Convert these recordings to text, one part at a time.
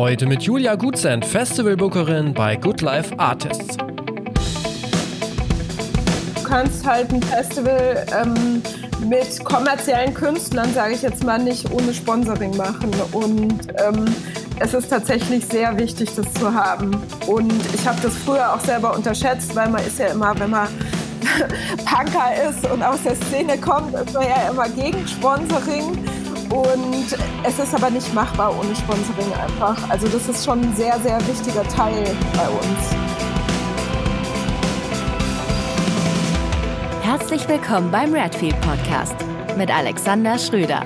Heute mit Julia Gutsend, Festivalbookerin bei Good Life Artists. Du kannst halt ein Festival ähm, mit kommerziellen Künstlern, sage ich jetzt mal, nicht ohne Sponsoring machen. Und ähm, es ist tatsächlich sehr wichtig, das zu haben. Und ich habe das früher auch selber unterschätzt, weil man ist ja immer, wenn man Punker ist und aus der Szene kommt, ist man ja immer gegen Sponsoring. Und es ist aber nicht machbar ohne Sponsoring einfach. Also das ist schon ein sehr, sehr wichtiger Teil bei uns. Herzlich willkommen beim Redfield Podcast mit Alexander Schröder.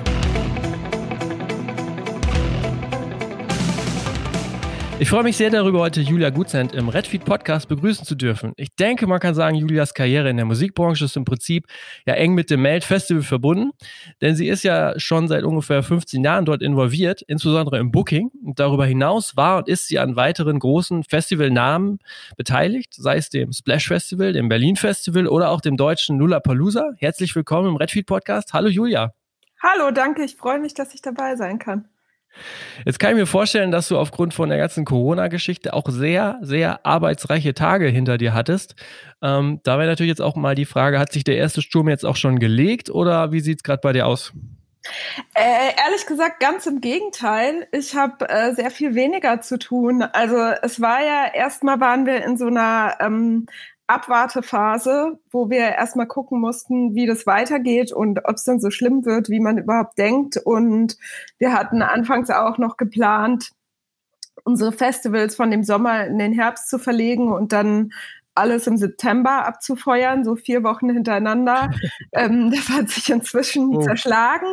Ich freue mich sehr darüber, heute Julia Gutzend im Redfeed Podcast begrüßen zu dürfen. Ich denke, man kann sagen, Julias Karriere in der Musikbranche ist im Prinzip ja eng mit dem Melt Festival verbunden, denn sie ist ja schon seit ungefähr 15 Jahren dort involviert, insbesondere im Booking. Und darüber hinaus war und ist sie an weiteren großen Festivalnamen beteiligt, sei es dem Splash Festival, dem Berlin Festival oder auch dem deutschen Lollapalooza. Herzlich willkommen im Redfeed Podcast. Hallo Julia. Hallo, danke. Ich freue mich, dass ich dabei sein kann. Jetzt kann ich mir vorstellen, dass du aufgrund von der ganzen Corona-Geschichte auch sehr, sehr arbeitsreiche Tage hinter dir hattest. Ähm, da wäre natürlich jetzt auch mal die Frage, hat sich der erste Sturm jetzt auch schon gelegt oder wie sieht es gerade bei dir aus? Äh, ehrlich gesagt, ganz im Gegenteil. Ich habe äh, sehr viel weniger zu tun. Also es war ja erstmal waren wir in so einer ähm, Abwartephase, wo wir erstmal gucken mussten, wie das weitergeht und ob es dann so schlimm wird, wie man überhaupt denkt. Und wir hatten anfangs auch noch geplant, unsere Festivals von dem Sommer in den Herbst zu verlegen und dann alles im September abzufeuern, so vier Wochen hintereinander. ähm, das hat sich inzwischen oh. zerschlagen,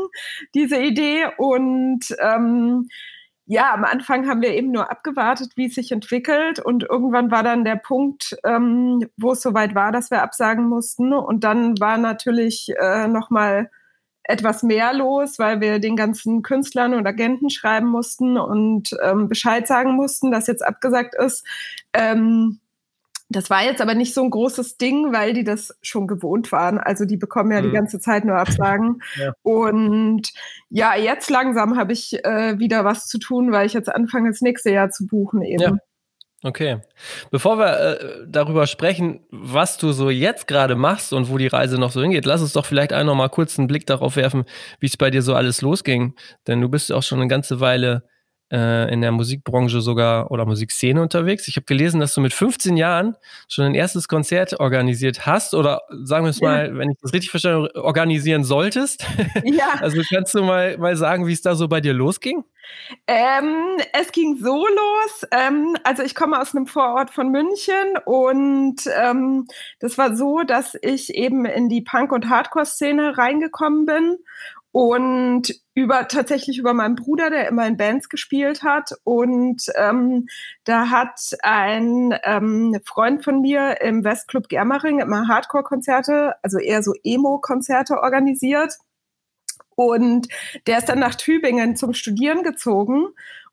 diese Idee. Und ähm, ja, am Anfang haben wir eben nur abgewartet, wie es sich entwickelt. Und irgendwann war dann der Punkt, ähm, wo es soweit war, dass wir absagen mussten. Und dann war natürlich äh, nochmal etwas mehr los, weil wir den ganzen Künstlern und Agenten schreiben mussten und ähm, Bescheid sagen mussten, dass jetzt abgesagt ist. Ähm, das war jetzt aber nicht so ein großes Ding, weil die das schon gewohnt waren. Also die bekommen ja mhm. die ganze Zeit nur Absagen. ja. Und ja, jetzt langsam habe ich äh, wieder was zu tun, weil ich jetzt anfange, das nächste Jahr zu buchen eben. Ja. Okay. Bevor wir äh, darüber sprechen, was du so jetzt gerade machst und wo die Reise noch so hingeht, lass uns doch vielleicht auch noch mal kurz einen Blick darauf werfen, wie es bei dir so alles losging. Denn du bist auch schon eine ganze Weile in der Musikbranche sogar oder Musikszene unterwegs. Ich habe gelesen, dass du mit 15 Jahren schon ein erstes Konzert organisiert hast oder sagen wir es ja. mal, wenn ich das richtig verstanden organisieren solltest. Ja. Also kannst du mal, mal sagen, wie es da so bei dir losging? Ähm, es ging so los. Ähm, also ich komme aus einem Vorort von München und ähm, das war so, dass ich eben in die Punk- und Hardcore-Szene reingekommen bin und über tatsächlich über meinen Bruder, der immer in Bands gespielt hat. Und ähm, da hat ein ähm, Freund von mir im Westclub Germering immer Hardcore-Konzerte, also eher so Emo-Konzerte organisiert. Und der ist dann nach Tübingen zum Studieren gezogen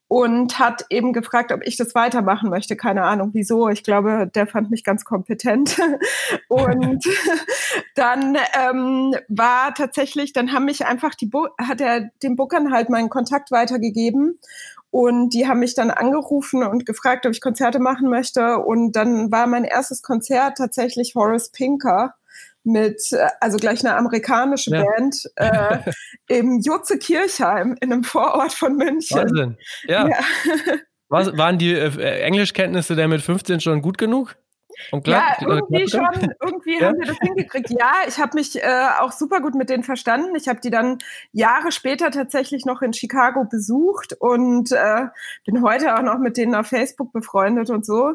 und hat eben gefragt, ob ich das weitermachen möchte. Keine Ahnung wieso. Ich glaube, der fand mich ganz kompetent. und dann ähm, war tatsächlich, dann haben mich einfach die, Bo hat er den Bookern halt meinen Kontakt weitergegeben. Und die haben mich dann angerufen und gefragt, ob ich Konzerte machen möchte. Und dann war mein erstes Konzert tatsächlich Horace Pinker mit, äh, also gleich eine amerikanische ja. Band, äh, im Jutze Kirchheim in einem Vorort von München. Wahnsinn. Ja. ja. Was, waren die äh, Englischkenntnisse der mit 15 schon gut genug? Ja, irgendwie schon, irgendwie ja? haben wir das hingekriegt. Ja, ich habe mich äh, auch super gut mit denen verstanden. Ich habe die dann Jahre später tatsächlich noch in Chicago besucht und äh, bin heute auch noch mit denen auf Facebook befreundet und so.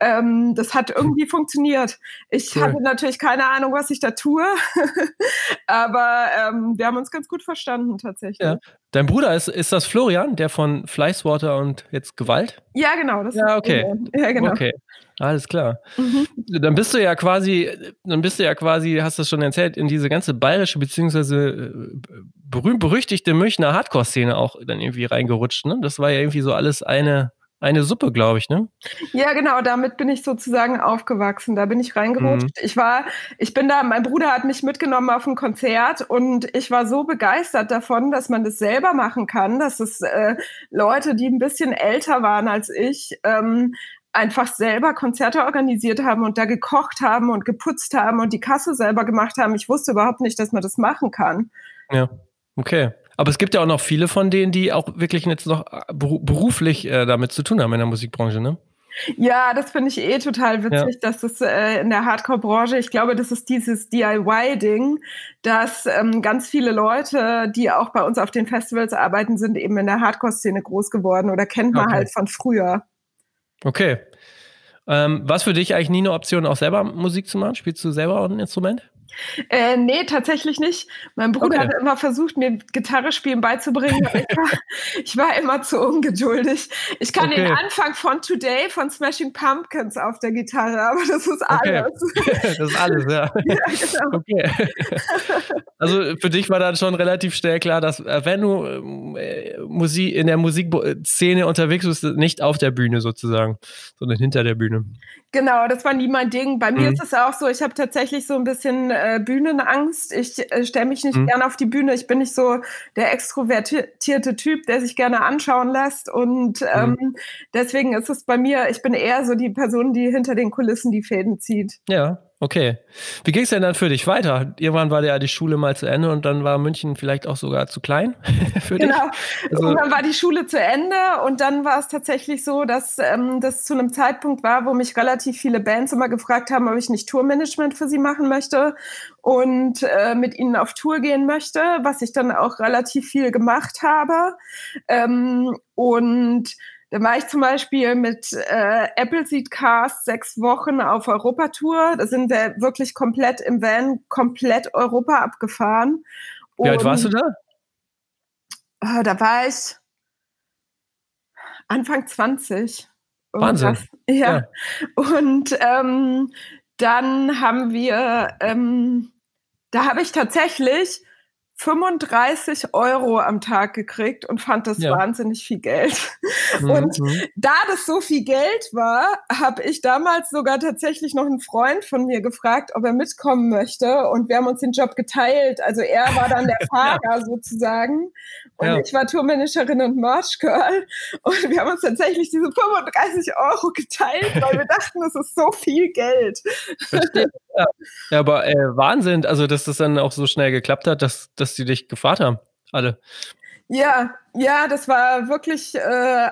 Ähm, das hat irgendwie funktioniert. Ich cool. hatte natürlich keine Ahnung, was ich da tue, aber ähm, wir haben uns ganz gut verstanden tatsächlich. Ja. Dein Bruder ist, ist das Florian, der von Fleißwater und jetzt Gewalt? Ja, genau. Das ja, okay. Ja, genau. Okay, alles klar. Mhm. Dann bist du ja quasi, dann bist du ja quasi, hast du das schon erzählt, in diese ganze bayerische beziehungsweise äh, berühmt berüchtigte Münchner Hardcore-Szene auch dann irgendwie reingerutscht. Ne? Das war ja irgendwie so alles eine eine Suppe, glaube ich, ne? Ja, genau, damit bin ich sozusagen aufgewachsen. Da bin ich reingerutscht. Mhm. Ich war, ich bin da, mein Bruder hat mich mitgenommen auf ein Konzert und ich war so begeistert davon, dass man das selber machen kann, dass es äh, Leute, die ein bisschen älter waren als ich, ähm, einfach selber Konzerte organisiert haben und da gekocht haben und geputzt haben und die Kasse selber gemacht haben. Ich wusste überhaupt nicht, dass man das machen kann. Ja, okay. Aber es gibt ja auch noch viele von denen, die auch wirklich jetzt noch äh, beruflich äh, damit zu tun haben in der Musikbranche, ne? Ja, das finde ich eh total witzig, ja. dass das äh, in der Hardcore-Branche, ich glaube, das ist dieses DIY-Ding, dass ähm, ganz viele Leute, die auch bei uns auf den Festivals arbeiten, sind eben in der Hardcore-Szene groß geworden oder kennt man okay. halt von früher. Okay. Ähm, was für dich eigentlich nie eine Option, auch selber Musik zu machen? Spielst du selber auch ein Instrument? Äh, nee, tatsächlich nicht. Mein Bruder okay. hat immer versucht, mir Gitarre spielen beizubringen. ich, war, ich war immer zu ungeduldig. Ich kann okay. den Anfang von Today von Smashing Pumpkins auf der Gitarre, aber das ist alles. Okay. das ist alles, ja. ja genau. Okay. Also für dich war dann schon relativ schnell klar, dass äh, wenn du äh, Musik in der Musikszene unterwegs bist, nicht auf der Bühne sozusagen, sondern hinter der Bühne. Genau, das war nie mein Ding. Bei mhm. mir ist es auch so, ich habe tatsächlich so ein bisschen äh, Bühnenangst. Ich äh, stelle mich nicht mhm. gerne auf die Bühne. Ich bin nicht so der extrovertierte Typ, der sich gerne anschauen lässt. Und mhm. ähm, deswegen ist es bei mir, ich bin eher so die Person, die hinter den Kulissen die Fäden zieht. Ja, Okay. Wie ging es denn dann für dich weiter? Irgendwann war ja die Schule mal zu Ende und dann war München vielleicht auch sogar zu klein für dich. Genau. Also, und dann war die Schule zu Ende und dann war es tatsächlich so, dass ähm, das zu einem Zeitpunkt war, wo mich relativ viele Bands immer gefragt haben, ob ich nicht Tourmanagement für sie machen möchte und äh, mit ihnen auf Tour gehen möchte, was ich dann auch relativ viel gemacht habe. Ähm, und da war ich zum Beispiel mit äh, Appleseed Cast sechs Wochen auf Europatour. Da sind wir wirklich komplett im Van, komplett Europa abgefahren. Wie alt warst du da? Äh, da war ich Anfang 20. Wahnsinn. Ja. ja. Und ähm, dann haben wir, ähm, da habe ich tatsächlich 35 Euro am Tag gekriegt und fand das ja. wahnsinnig viel Geld. Mhm. Und da das so viel Geld war, habe ich damals sogar tatsächlich noch einen Freund von mir gefragt, ob er mitkommen möchte. Und wir haben uns den Job geteilt. Also er war dann der Fahrer sozusagen. Und ja. ich war Tourmanagerin und Merch Girl. Und wir haben uns tatsächlich diese 35 Euro geteilt, weil wir dachten, das ist so viel Geld. Verstehe. Ja, ja aber äh, Wahnsinn, also dass das dann auch so schnell geklappt hat, dass, dass die dich gefragt haben, alle. Ja, ja, das war wirklich äh,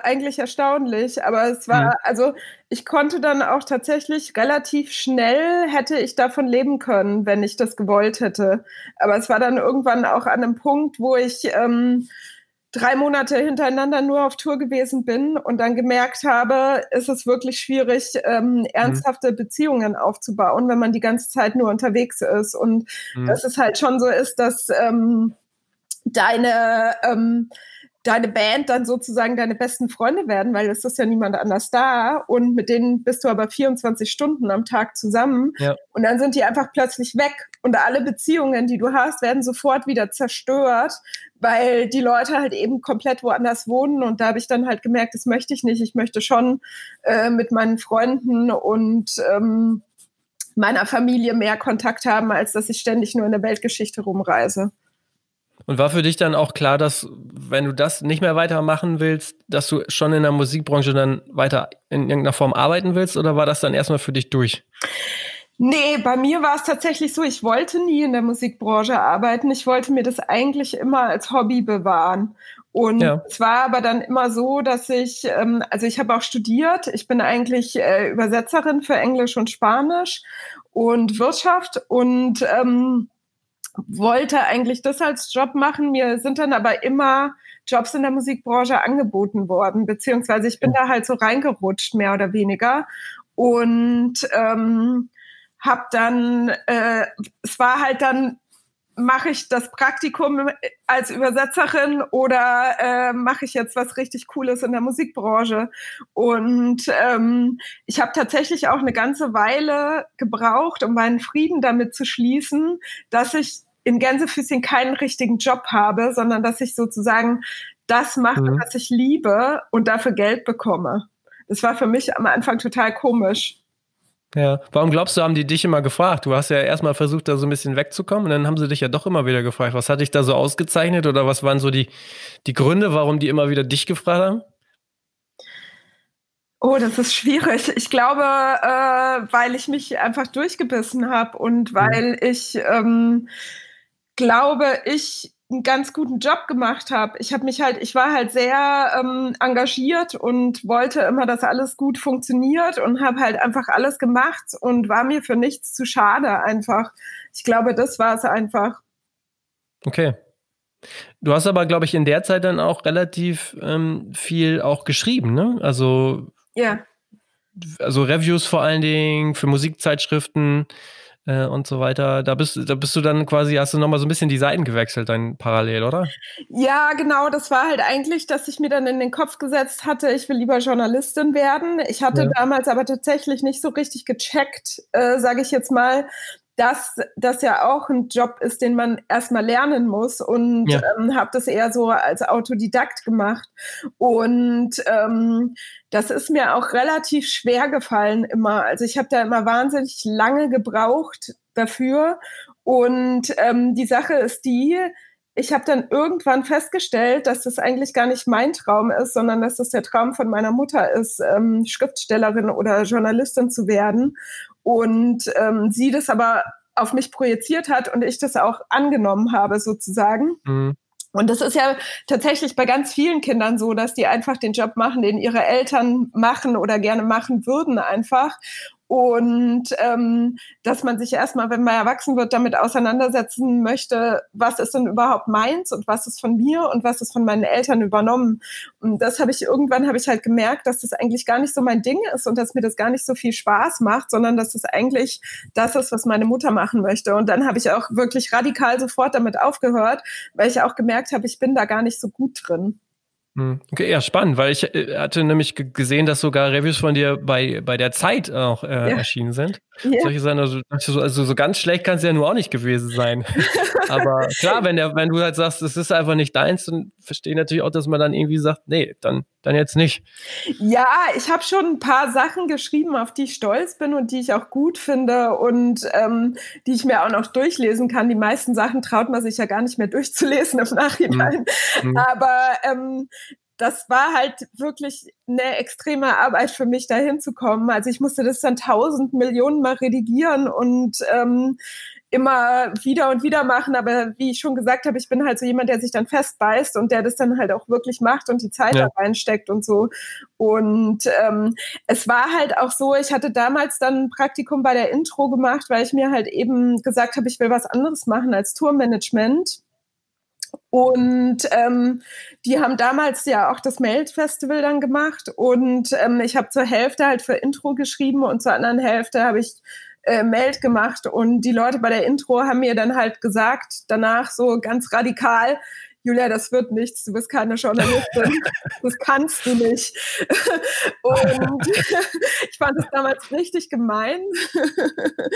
eigentlich erstaunlich. Aber es war, mhm. also ich konnte dann auch tatsächlich relativ schnell hätte ich davon leben können, wenn ich das gewollt hätte. Aber es war dann irgendwann auch an einem Punkt, wo ich ähm, drei Monate hintereinander nur auf Tour gewesen bin und dann gemerkt habe, ist es wirklich schwierig, ähm, mhm. ernsthafte mhm. Beziehungen aufzubauen, wenn man die ganze Zeit nur unterwegs ist. Und mhm. dass es halt schon so ist, dass ähm, deine ähm, deine Band dann sozusagen deine besten Freunde werden, weil es ist ja niemand anders da und mit denen bist du aber 24 Stunden am Tag zusammen ja. und dann sind die einfach plötzlich weg und alle Beziehungen, die du hast, werden sofort wieder zerstört, weil die Leute halt eben komplett woanders wohnen und da habe ich dann halt gemerkt, das möchte ich nicht. Ich möchte schon äh, mit meinen Freunden und ähm, meiner Familie mehr Kontakt haben, als dass ich ständig nur in der Weltgeschichte rumreise. Und war für dich dann auch klar, dass wenn du das nicht mehr weitermachen willst, dass du schon in der Musikbranche dann weiter in irgendeiner Form arbeiten willst oder war das dann erstmal für dich durch? Nee, bei mir war es tatsächlich so, ich wollte nie in der Musikbranche arbeiten. Ich wollte mir das eigentlich immer als Hobby bewahren. Und ja. es war aber dann immer so, dass ich, ähm, also ich habe auch studiert. Ich bin eigentlich äh, Übersetzerin für Englisch und Spanisch und Wirtschaft und ähm, wollte eigentlich das als Job machen. Mir sind dann aber immer Jobs in der Musikbranche angeboten worden, beziehungsweise ich bin da halt so reingerutscht, mehr oder weniger. Und ähm, habe dann, äh, es war halt dann, mache ich das Praktikum als Übersetzerin oder äh, mache ich jetzt was richtig Cooles in der Musikbranche? Und ähm, ich habe tatsächlich auch eine ganze Weile gebraucht, um meinen Frieden damit zu schließen, dass ich in Gänsefüßchen keinen richtigen Job habe, sondern dass ich sozusagen das mache, mhm. was ich liebe und dafür Geld bekomme. Das war für mich am Anfang total komisch. Ja, warum glaubst du, haben die dich immer gefragt? Du hast ja erstmal versucht, da so ein bisschen wegzukommen und dann haben sie dich ja doch immer wieder gefragt. Was hat dich da so ausgezeichnet oder was waren so die, die Gründe, warum die immer wieder dich gefragt haben? Oh, das ist schwierig. Ich glaube, äh, weil ich mich einfach durchgebissen habe und mhm. weil ich ähm, glaube, ich einen ganz guten Job gemacht habe. Ich habe mich halt, ich war halt sehr ähm, engagiert und wollte immer, dass alles gut funktioniert und habe halt einfach alles gemacht und war mir für nichts zu schade einfach. Ich glaube, das war es einfach. Okay. Du hast aber, glaube ich, in der Zeit dann auch relativ ähm, viel auch geschrieben, ne? Also ja. Also Reviews vor allen Dingen für Musikzeitschriften äh, und so weiter. Da bist, da bist du dann quasi, hast du nochmal so ein bisschen die Seiten gewechselt, dann parallel, oder? Ja, genau. Das war halt eigentlich, dass ich mir dann in den Kopf gesetzt hatte, ich will lieber Journalistin werden. Ich hatte ja. damals aber tatsächlich nicht so richtig gecheckt, äh, sage ich jetzt mal, dass das ja auch ein Job ist, den man erstmal lernen muss und ja. ähm, habe das eher so als Autodidakt gemacht. Und ähm, das ist mir auch relativ schwer gefallen immer. Also ich habe da immer wahnsinnig lange gebraucht dafür. Und ähm, die Sache ist die, ich habe dann irgendwann festgestellt, dass das eigentlich gar nicht mein Traum ist, sondern dass das der Traum von meiner Mutter ist, ähm, Schriftstellerin oder Journalistin zu werden und ähm, sie das aber auf mich projiziert hat und ich das auch angenommen habe sozusagen. Mhm. Und das ist ja tatsächlich bei ganz vielen Kindern so, dass die einfach den Job machen, den ihre Eltern machen oder gerne machen würden einfach und ähm, dass man sich erstmal, wenn man erwachsen wird, damit auseinandersetzen möchte, was ist denn überhaupt meins und was ist von mir und was ist von meinen Eltern übernommen. Und das habe ich irgendwann habe ich halt gemerkt, dass das eigentlich gar nicht so mein Ding ist und dass mir das gar nicht so viel Spaß macht, sondern dass das eigentlich das ist, was meine Mutter machen möchte. Und dann habe ich auch wirklich radikal sofort damit aufgehört, weil ich auch gemerkt habe, ich bin da gar nicht so gut drin. Hm, okay, ja, spannend, weil ich äh, hatte nämlich gesehen, dass sogar Reviews von dir bei, bei der Zeit auch äh, ja. erschienen sind. Ja. Solche Sachen, also, also so ganz schlecht kann es ja nur auch nicht gewesen sein. Aber klar, wenn, der, wenn du halt sagst, es ist einfach nicht deins, dann verstehe ich natürlich auch, dass man dann irgendwie sagt, nee, dann, dann jetzt nicht. Ja, ich habe schon ein paar Sachen geschrieben, auf die ich stolz bin und die ich auch gut finde und ähm, die ich mir auch noch durchlesen kann. Die meisten Sachen traut man sich ja gar nicht mehr durchzulesen im Nachhinein. Mhm. Aber ähm, das war halt wirklich eine extreme Arbeit für mich, da hinzukommen. Also ich musste das dann tausend Millionen Mal redigieren und ähm, immer wieder und wieder machen. Aber wie ich schon gesagt habe, ich bin halt so jemand, der sich dann festbeißt und der das dann halt auch wirklich macht und die Zeit ja. da reinsteckt und so. Und ähm, es war halt auch so, ich hatte damals dann ein Praktikum bei der Intro gemacht, weil ich mir halt eben gesagt habe, ich will was anderes machen als Tourmanagement. Und ähm, die haben damals ja auch das Meld-Festival dann gemacht. Und ähm, ich habe zur Hälfte halt für Intro geschrieben und zur anderen Hälfte habe ich äh, Meld gemacht. Und die Leute bei der Intro haben mir dann halt gesagt, danach so ganz radikal, Julia, das wird nichts, du bist keine Journalistin, das kannst du nicht. Und ich fand es damals richtig gemein.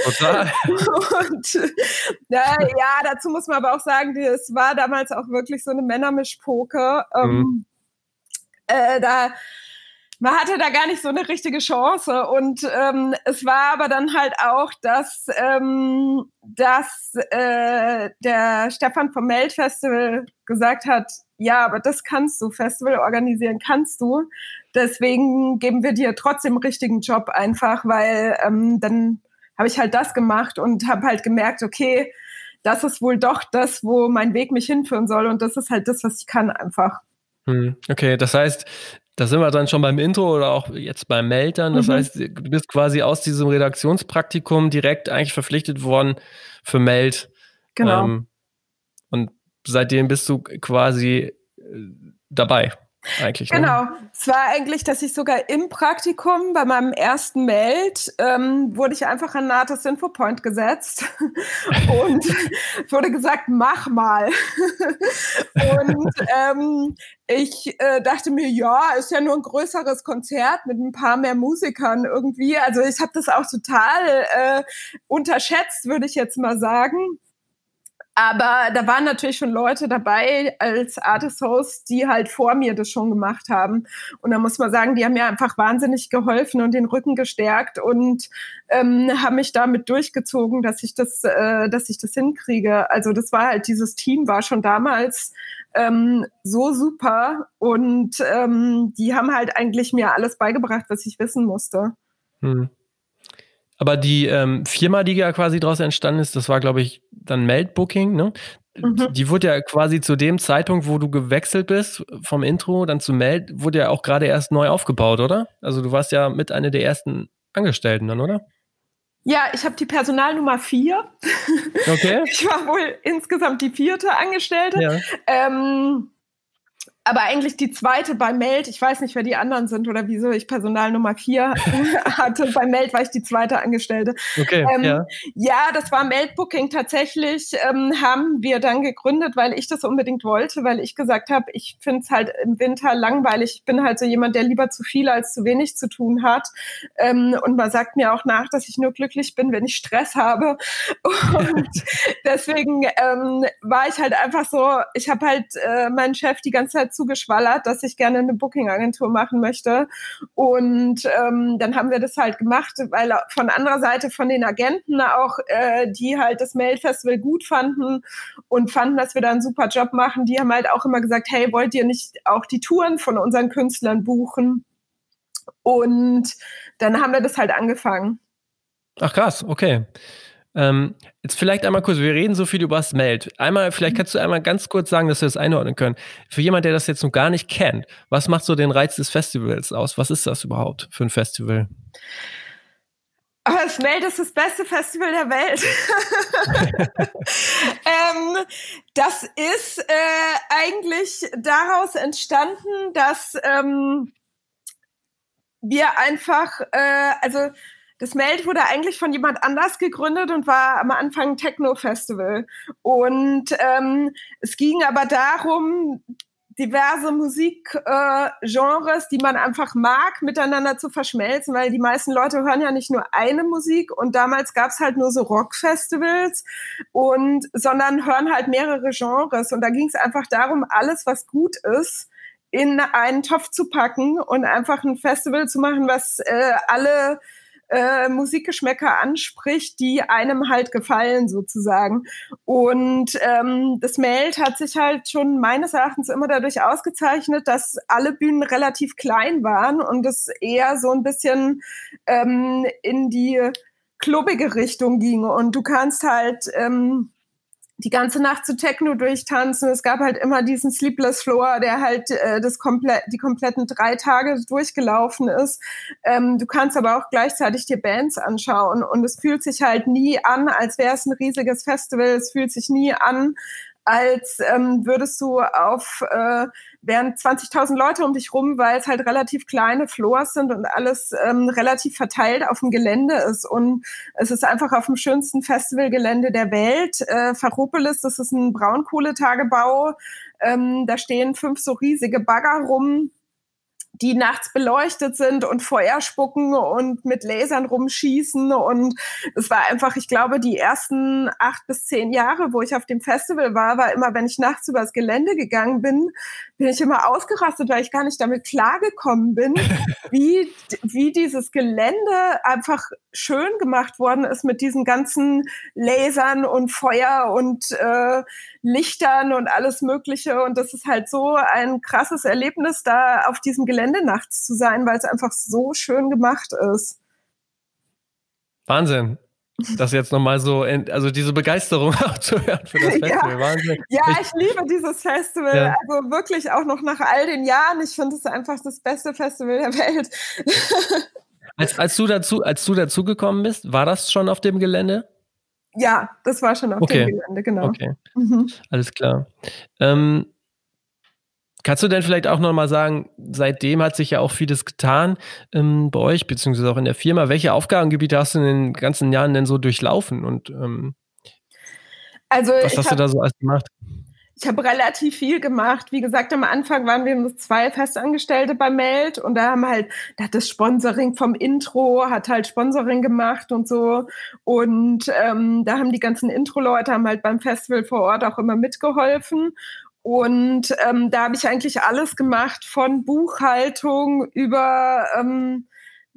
Total. Und ja, ja, dazu muss man aber auch sagen, es war damals auch wirklich so eine Männermischpoke. Ähm, mhm. äh, da man hatte da gar nicht so eine richtige Chance. Und ähm, es war aber dann halt auch, dass, ähm, dass äh, der Stefan vom Meld Festival gesagt hat, ja, aber das kannst du, Festival organisieren kannst du. Deswegen geben wir dir trotzdem richtigen Job einfach, weil ähm, dann habe ich halt das gemacht und habe halt gemerkt, okay, das ist wohl doch das, wo mein Weg mich hinführen soll. Und das ist halt das, was ich kann einfach. Hm, okay, das heißt, da sind wir dann schon beim Intro oder auch jetzt beim Meltern. Das mhm. heißt, du bist quasi aus diesem Redaktionspraktikum direkt eigentlich verpflichtet worden für Meld. Genau. Ähm, und seitdem bist du quasi äh, dabei eigentlich. Ne? Genau. Ne? Es war eigentlich, dass ich sogar im Praktikum bei meinem ersten Meld ähm, wurde ich einfach an Natus Infopoint gesetzt und wurde gesagt, mach mal. und ähm, ich äh, dachte mir, ja, ist ja nur ein größeres Konzert mit ein paar mehr Musikern irgendwie. Also ich habe das auch total äh, unterschätzt, würde ich jetzt mal sagen. Aber da waren natürlich schon Leute dabei als Artist Host, die halt vor mir das schon gemacht haben. Und da muss man sagen, die haben mir einfach wahnsinnig geholfen und den Rücken gestärkt und ähm, haben mich damit durchgezogen, dass ich das, äh, dass ich das hinkriege. Also das war halt dieses Team war schon damals ähm, so super und ähm, die haben halt eigentlich mir alles beigebracht, was ich wissen musste. Hm. Aber die ähm, Firma, die ja quasi daraus entstanden ist, das war, glaube ich, dann Meldbooking, ne? Mhm. Die wurde ja quasi zu dem Zeitpunkt, wo du gewechselt bist, vom Intro dann zu Meld, wurde ja auch gerade erst neu aufgebaut, oder? Also du warst ja mit einer der ersten Angestellten dann, oder? Ja, ich habe die Personalnummer vier. Okay. ich war wohl insgesamt die vierte Angestellte. Ja. Ähm, aber eigentlich die zweite bei Meld, ich weiß nicht, wer die anderen sind oder wieso ich Personal Nummer vier hatte. Bei Meld war ich die zweite Angestellte. Okay, ähm, ja. ja, das war Meldbooking tatsächlich, ähm, haben wir dann gegründet, weil ich das unbedingt wollte, weil ich gesagt habe, ich finde es halt im Winter langweilig. Ich bin halt so jemand, der lieber zu viel als zu wenig zu tun hat. Ähm, und man sagt mir auch nach, dass ich nur glücklich bin, wenn ich Stress habe. Und deswegen ähm, war ich halt einfach so, ich habe halt äh, meinen Chef die ganze Zeit zugeschwallert, dass ich gerne eine Booking-Agentur machen möchte. Und ähm, dann haben wir das halt gemacht, weil von anderer Seite von den Agenten auch, äh, die halt das Mail-Festival gut fanden und fanden, dass wir da einen super Job machen, die haben halt auch immer gesagt, hey, wollt ihr nicht auch die Touren von unseren Künstlern buchen? Und dann haben wir das halt angefangen. Ach krass, okay. Ähm, jetzt vielleicht einmal kurz, wir reden so viel über das Meld. Einmal, vielleicht kannst du einmal ganz kurz sagen, dass wir das einordnen können. Für jemand, der das jetzt noch gar nicht kennt, was macht so den Reiz des Festivals aus? Was ist das überhaupt für ein Festival? Aber das Meld ist das beste Festival der Welt. ähm, das ist äh, eigentlich daraus entstanden, dass ähm, wir einfach, äh, also das Meld wurde eigentlich von jemand anders gegründet und war am Anfang ein Techno-Festival. Und ähm, es ging aber darum, diverse Musikgenres, äh, die man einfach mag, miteinander zu verschmelzen, weil die meisten Leute hören ja nicht nur eine Musik und damals gab's halt nur so Rockfestivals und sondern hören halt mehrere Genres und da ging es einfach darum, alles was gut ist in einen Topf zu packen und einfach ein Festival zu machen, was äh, alle äh, Musikgeschmäcker anspricht, die einem halt gefallen sozusagen. Und ähm, das Meld hat sich halt schon meines Erachtens immer dadurch ausgezeichnet, dass alle Bühnen relativ klein waren und es eher so ein bisschen ähm, in die klubbige Richtung ging. Und du kannst halt ähm, die ganze Nacht zu Techno durchtanzen. Es gab halt immer diesen Sleepless Floor, der halt äh, das komplett, die kompletten drei Tage durchgelaufen ist. Ähm, du kannst aber auch gleichzeitig dir Bands anschauen und es fühlt sich halt nie an, als wäre es ein riesiges Festival. Es fühlt sich nie an, als ähm, würdest du auf äh, wären 20.000 Leute um dich rum, weil es halt relativ kleine Floors sind und alles ähm, relativ verteilt auf dem Gelände ist. Und es ist einfach auf dem schönsten Festivalgelände der Welt. Äh, Ferropolis, das ist ein Braunkohletagebau. Ähm, da stehen fünf so riesige Bagger rum die nachts beleuchtet sind und Feuer spucken und mit Lasern rumschießen. Und es war einfach, ich glaube, die ersten acht bis zehn Jahre, wo ich auf dem Festival war, war immer, wenn ich nachts übers Gelände gegangen bin, bin ich immer ausgerastet, weil ich gar nicht damit klargekommen bin, wie, wie dieses Gelände einfach schön gemacht worden ist mit diesen ganzen Lasern und Feuer und äh, Lichtern und alles Mögliche. Und das ist halt so ein krasses Erlebnis, da auf diesem Gelände nachts zu sein, weil es einfach so schön gemacht ist. Wahnsinn. Das jetzt nochmal so, also diese Begeisterung auch zu hören für das Festival. Ja, Wahnsinn. ja ich, ich liebe dieses Festival. Ja. Also wirklich auch noch nach all den Jahren. Ich finde es einfach das beste Festival der Welt. Als, als du dazu, als du dazugekommen bist, war das schon auf dem Gelände? Ja, das war schon auf okay. dem Gelände, genau. Okay. Mhm. Alles klar. Ähm, Kannst du denn vielleicht auch nochmal sagen, seitdem hat sich ja auch vieles getan ähm, bei euch, beziehungsweise auch in der Firma. Welche Aufgabengebiete hast du in den ganzen Jahren denn so durchlaufen und ähm, also was hast hab, du da so alles gemacht? Ich habe relativ viel gemacht. Wie gesagt, am Anfang waren wir nur zwei Festangestellte bei Meld und da haben halt, da hat das Sponsoring vom Intro, hat halt Sponsoring gemacht und so. Und ähm, da haben die ganzen Intro-Leute haben halt beim Festival vor Ort auch immer mitgeholfen. Und ähm, da habe ich eigentlich alles gemacht, von Buchhaltung über ähm,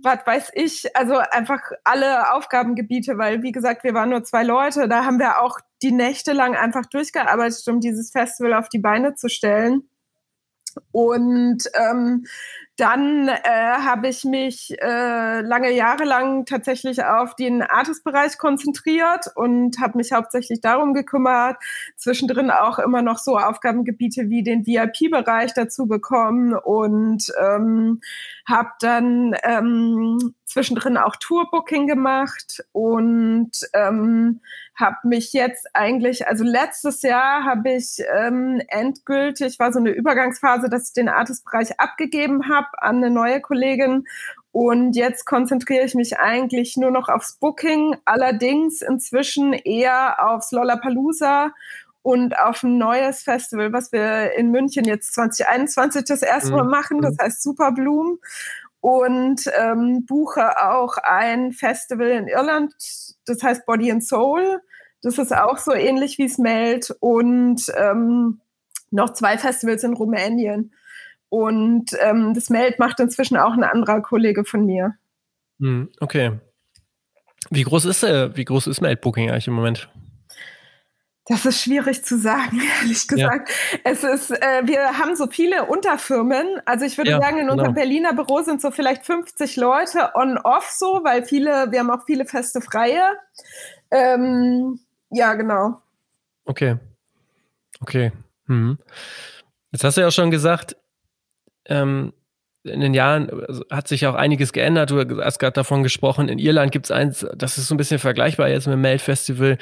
was weiß ich, also einfach alle Aufgabengebiete, weil wie gesagt, wir waren nur zwei Leute, da haben wir auch die Nächte lang einfach durchgearbeitet, um dieses Festival auf die Beine zu stellen. Und ähm, dann äh, habe ich mich äh, lange Jahre lang tatsächlich auf den Artist-Bereich konzentriert und habe mich hauptsächlich darum gekümmert, zwischendrin auch immer noch so Aufgabengebiete wie den VIP-Bereich dazu bekommen und ähm, habe dann ähm, zwischendrin auch Tourbooking gemacht und ähm, habe mich jetzt eigentlich, also letztes Jahr habe ich ähm, endgültig, war so eine Übergangsphase, dass ich den Artist-Bereich abgegeben habe an eine neue Kollegin. Und jetzt konzentriere ich mich eigentlich nur noch aufs Booking, allerdings inzwischen eher aufs Lollapalooza und auf ein neues Festival, was wir in München jetzt 2021 das erste Mal mhm. machen, das mhm. heißt Superbloom und ähm, buche auch ein Festival in Irland, das heißt Body and Soul. Das ist auch so ähnlich wie Smelt und ähm, noch zwei Festivals in Rumänien. Und ähm, das Meld macht inzwischen auch ein anderer Kollege von mir. Hm, okay. Wie groß ist äh, wie groß ist Meld Booking eigentlich im Moment? Das ist schwierig zu sagen, ehrlich gesagt. Ja. Es ist, äh, wir haben so viele Unterfirmen. Also ich würde ja, sagen, in genau. unserem Berliner Büro sind so vielleicht 50 Leute on-off so, weil viele, wir haben auch viele feste Freie. Ähm, ja, genau. Okay. Okay. Hm. Jetzt hast du ja schon gesagt, ähm, in den Jahren also hat sich auch einiges geändert. Du hast gerade davon gesprochen. In Irland gibt es eins, das ist so ein bisschen vergleichbar jetzt mit dem Melt Festival.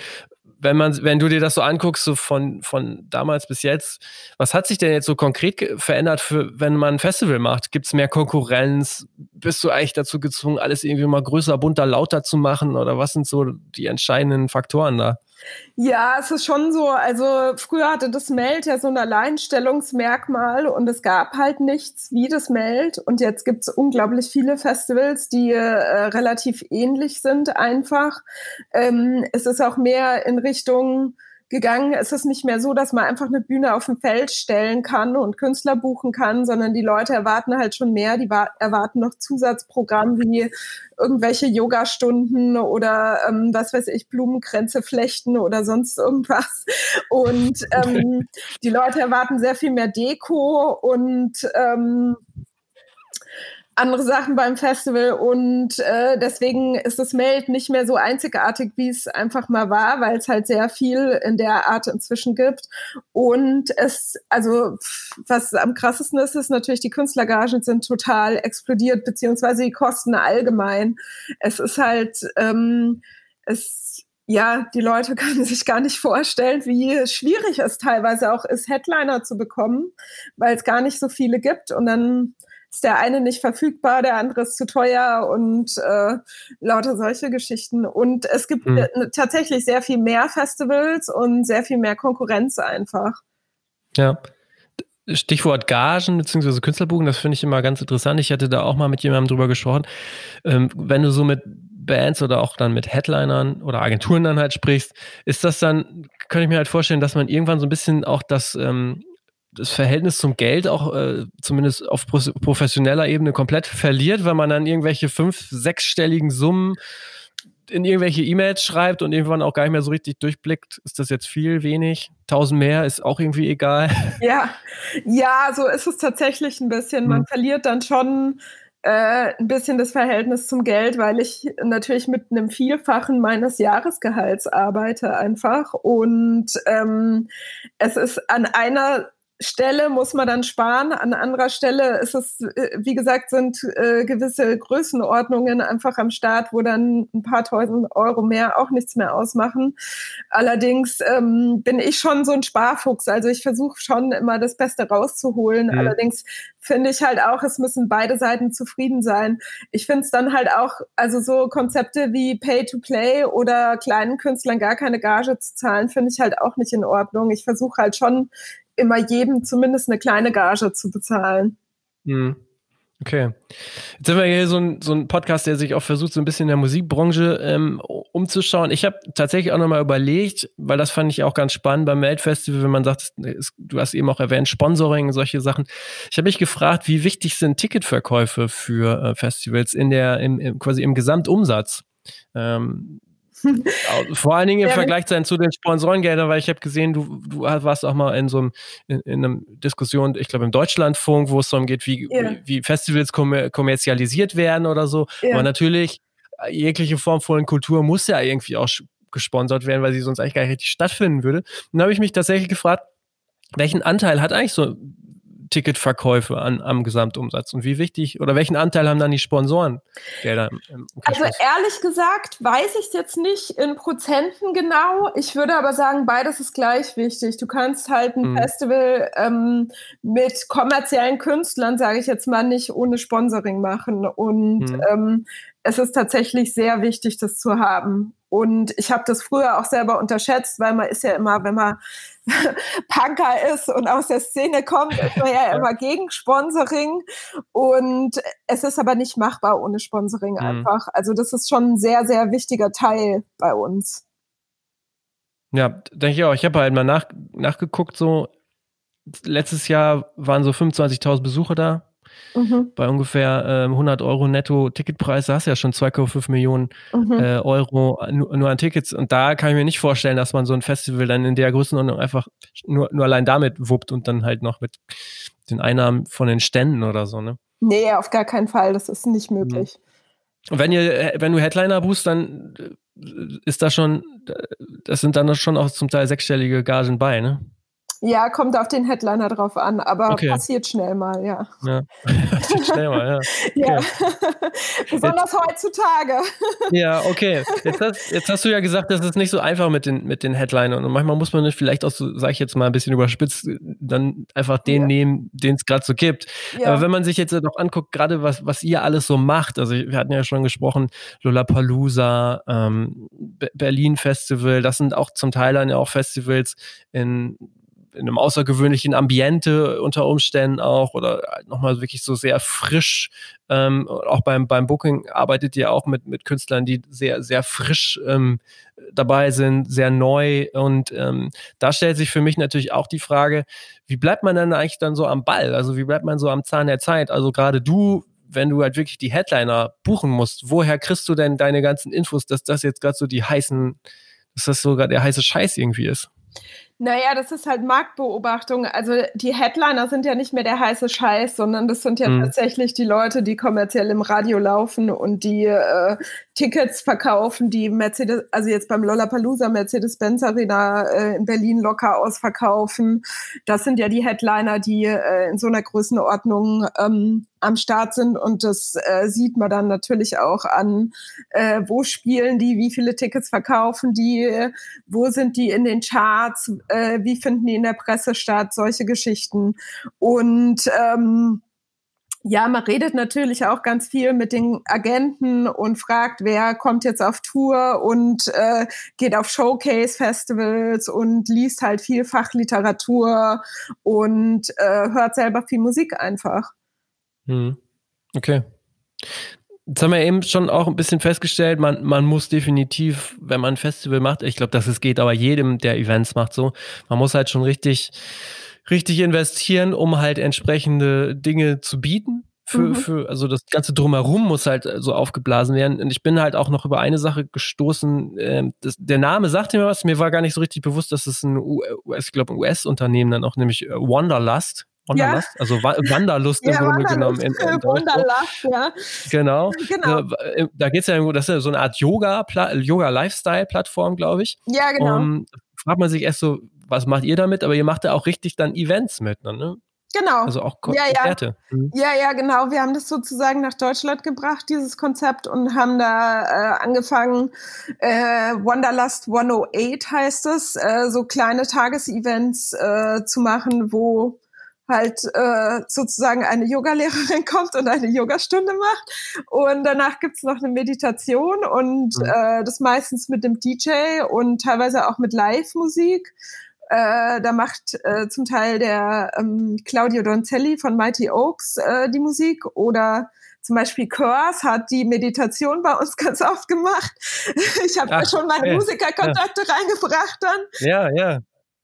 Wenn man, wenn du dir das so anguckst, so von, von damals bis jetzt, was hat sich denn jetzt so konkret verändert für, wenn man ein Festival macht? Gibt es mehr Konkurrenz? Bist du eigentlich dazu gezwungen, alles irgendwie mal größer, bunter, lauter zu machen? Oder was sind so die entscheidenden Faktoren da? Ja, es ist schon so. Also früher hatte das Meld ja so ein Alleinstellungsmerkmal und es gab halt nichts wie das Meld. Und jetzt gibt es unglaublich viele Festivals, die äh, relativ ähnlich sind einfach. Ähm, es ist auch mehr in Richtung gegangen. Es ist nicht mehr so, dass man einfach eine Bühne auf dem Feld stellen kann und Künstler buchen kann, sondern die Leute erwarten halt schon mehr. Die erwarten noch Zusatzprogramm wie irgendwelche Yogastunden oder ähm, was weiß ich, Blumenkränze flechten oder sonst irgendwas. Und ähm, die Leute erwarten sehr viel mehr Deko und ähm, andere Sachen beim Festival und äh, deswegen ist das Meld nicht mehr so einzigartig, wie es einfach mal war, weil es halt sehr viel in der Art inzwischen gibt. Und es, also was am krassesten ist, ist natürlich, die Künstlergagen sind total explodiert, beziehungsweise die Kosten allgemein. Es ist halt, ähm, es ja, die Leute können sich gar nicht vorstellen, wie schwierig es teilweise auch ist, Headliner zu bekommen, weil es gar nicht so viele gibt. Und dann ist der eine nicht verfügbar, der andere ist zu teuer und äh, lauter solche Geschichten. Und es gibt mhm. tatsächlich sehr viel mehr Festivals und sehr viel mehr Konkurrenz einfach. Ja. Stichwort Gagen bzw. Künstlerbuchen, das finde ich immer ganz interessant. Ich hatte da auch mal mit jemandem drüber gesprochen. Ähm, wenn du so mit Bands oder auch dann mit Headlinern oder Agenturen dann halt sprichst, ist das dann, könnte ich mir halt vorstellen, dass man irgendwann so ein bisschen auch das ähm, das Verhältnis zum Geld auch äh, zumindest auf professioneller Ebene komplett verliert, weil man dann irgendwelche fünf-, sechsstelligen Summen in irgendwelche E-Mails schreibt und irgendwann auch gar nicht mehr so richtig durchblickt, ist das jetzt viel, wenig, tausend mehr, ist auch irgendwie egal. Ja, ja, so ist es tatsächlich ein bisschen. Man hm. verliert dann schon äh, ein bisschen das Verhältnis zum Geld, weil ich natürlich mit einem Vielfachen meines Jahresgehalts arbeite einfach. Und ähm, es ist an einer Stelle muss man dann sparen, an anderer Stelle ist es, äh, wie gesagt, sind äh, gewisse Größenordnungen einfach am Start, wo dann ein paar tausend Euro mehr auch nichts mehr ausmachen. Allerdings ähm, bin ich schon so ein Sparfuchs, also ich versuche schon immer das Beste rauszuholen. Mhm. Allerdings finde ich halt auch, es müssen beide Seiten zufrieden sein. Ich finde es dann halt auch, also so Konzepte wie Pay-to-Play oder kleinen Künstlern gar keine Gage zu zahlen, finde ich halt auch nicht in Ordnung. Ich versuche halt schon immer jedem zumindest eine kleine Gage zu bezahlen. Mhm. Okay. Jetzt sind wir hier so ein, so ein Podcast, der sich auch versucht, so ein bisschen in der Musikbranche ähm, umzuschauen. Ich habe tatsächlich auch nochmal überlegt, weil das fand ich auch ganz spannend beim Weltfestival, wenn man sagt, es, du hast eben auch erwähnt, Sponsoring, solche Sachen. Ich habe mich gefragt, wie wichtig sind Ticketverkäufe für äh, Festivals in der, im, im, quasi im Gesamtumsatz? Ähm, vor allen Dingen im ja, Vergleich sein zu den Sponsorengeldern, weil ich habe gesehen, du, du warst auch mal in so einem, in, in einer Diskussion, ich glaube im Deutschlandfunk, wo es darum geht, wie, ja. wie Festivals kommer kommerzialisiert werden oder so. Ja. Aber natürlich, jegliche Form von Kultur muss ja irgendwie auch gesponsert werden, weil sie sonst eigentlich gar nicht richtig stattfinden würde. Und dann habe ich mich tatsächlich gefragt, welchen Anteil hat eigentlich so Ticketverkäufe an, am Gesamtumsatz? Und wie wichtig oder welchen Anteil haben dann die Sponsoren? also ehrlich gesagt weiß ich es jetzt nicht in Prozenten genau. Ich würde aber sagen, beides ist gleich wichtig. Du kannst halt ein mhm. Festival ähm, mit kommerziellen Künstlern, sage ich jetzt mal, nicht ohne Sponsoring machen. Und mhm. ähm, es ist tatsächlich sehr wichtig, das zu haben. Und ich habe das früher auch selber unterschätzt, weil man ist ja immer, wenn man Punker ist und aus der Szene kommt, ist man ja immer gegen Sponsoring. Und es ist aber nicht machbar ohne Sponsoring mhm. einfach. Also das ist schon ein sehr, sehr wichtiger Teil bei uns. Ja, denke ich auch. Ich habe halt mal nach, nachgeguckt, so letztes Jahr waren so 25.000 Besucher da Mhm. Bei ungefähr äh, 100 Euro netto Ticketpreis, da hast du ja schon 2,5 Millionen mhm. äh, Euro nur, nur, an Tickets. Und da kann ich mir nicht vorstellen, dass man so ein Festival dann in der Größenordnung einfach nur, nur allein damit wuppt und dann halt noch mit den Einnahmen von den Ständen oder so, ne? Nee, auf gar keinen Fall. Das ist nicht mhm. möglich. Und wenn ihr, wenn du Headliner buchst, dann äh, ist da schon, das sind dann schon auch zum Teil sechsstellige Gagen bei, ne? Ja, kommt auf den Headliner drauf an, aber okay. passiert schnell mal, ja. Ja, passiert schnell mal, ja. ja. Besonders jetzt, heutzutage. ja, okay. Jetzt hast, jetzt hast du ja gesagt, das ist nicht so einfach mit den, mit den Headlinern. Und manchmal muss man vielleicht auch so, sag ich jetzt mal ein bisschen überspitzt, dann einfach den ja. nehmen, den es gerade so gibt. Aber wenn man sich jetzt doch anguckt, gerade was, was ihr alles so macht, also wir hatten ja schon gesprochen, Lollapalooza, ähm, Berlin Festival, das sind auch zum Teil dann ja auch Festivals in in einem außergewöhnlichen Ambiente unter Umständen auch oder nochmal wirklich so sehr frisch. Ähm, auch beim, beim Booking arbeitet ihr auch mit, mit Künstlern, die sehr, sehr frisch ähm, dabei sind, sehr neu. Und ähm, da stellt sich für mich natürlich auch die Frage, wie bleibt man dann eigentlich dann so am Ball? Also wie bleibt man so am Zahn der Zeit? Also gerade du, wenn du halt wirklich die Headliner buchen musst, woher kriegst du denn deine ganzen Infos, dass das jetzt gerade so die heißen, dass das sogar der heiße Scheiß irgendwie ist? Naja, das ist halt Marktbeobachtung. Also die Headliner sind ja nicht mehr der heiße Scheiß, sondern das sind ja mhm. tatsächlich die Leute, die kommerziell im Radio laufen und die äh, Tickets verkaufen, die Mercedes, also jetzt beim Lollapalooza Mercedes-Benz Arena äh, in Berlin locker ausverkaufen. Das sind ja die Headliner, die äh, in so einer Größenordnung ähm, am Start sind und das äh, sieht man dann natürlich auch an, äh, wo spielen die, wie viele Tickets verkaufen die, wo sind die in den Charts, äh, wie finden die in der Presse statt, solche Geschichten. Und ähm, ja, man redet natürlich auch ganz viel mit den Agenten und fragt, wer kommt jetzt auf Tour und äh, geht auf Showcase-Festivals und liest halt viel Fachliteratur und äh, hört selber viel Musik einfach. Hm. Okay. Jetzt haben wir eben schon auch ein bisschen festgestellt, man, man muss definitiv, wenn man ein Festival macht, ich glaube, dass es geht aber jedem, der Events macht, so, man muss halt schon richtig, richtig investieren, um halt entsprechende Dinge zu bieten. Für, mhm. für, also das ganze Drumherum muss halt so aufgeblasen werden. Und ich bin halt auch noch über eine Sache gestoßen. Äh, das, der Name sagte mir was, mir war gar nicht so richtig bewusst, dass es ein US, ich glaube, ein US-Unternehmen dann auch, nämlich äh, Wanderlust Wanderlust? Ja. Also Wanderlust im Grunde genommen. In, in Wanderlust, ja. Genau. genau. Äh, da geht es ja, das ist ja so eine Art Yoga, Yoga-Lifestyle-Plattform, glaube ich. Ja, genau. Um, fragt man sich erst so, was macht ihr damit? Aber ihr macht ja auch richtig dann Events mit, ne? Genau. Also auch ja, Konzerte. Ja. Mhm. ja, ja, genau. Wir haben das sozusagen nach Deutschland gebracht, dieses Konzept, und haben da äh, angefangen, äh, Wanderlust 108 heißt es, äh, so kleine Tagesevents äh, zu machen, wo halt äh, sozusagen eine Yogalehrerin kommt und eine Yogastunde macht. Und danach gibt's noch eine Meditation und mhm. äh, das meistens mit dem DJ und teilweise auch mit Live-Musik. Äh, da macht äh, zum Teil der ähm, Claudio Donzelli von Mighty Oaks äh, die Musik oder zum Beispiel Curse hat die Meditation bei uns ganz oft gemacht. ich habe da schon meine Musikerkontakte ja. reingebracht dann. Ja, ja.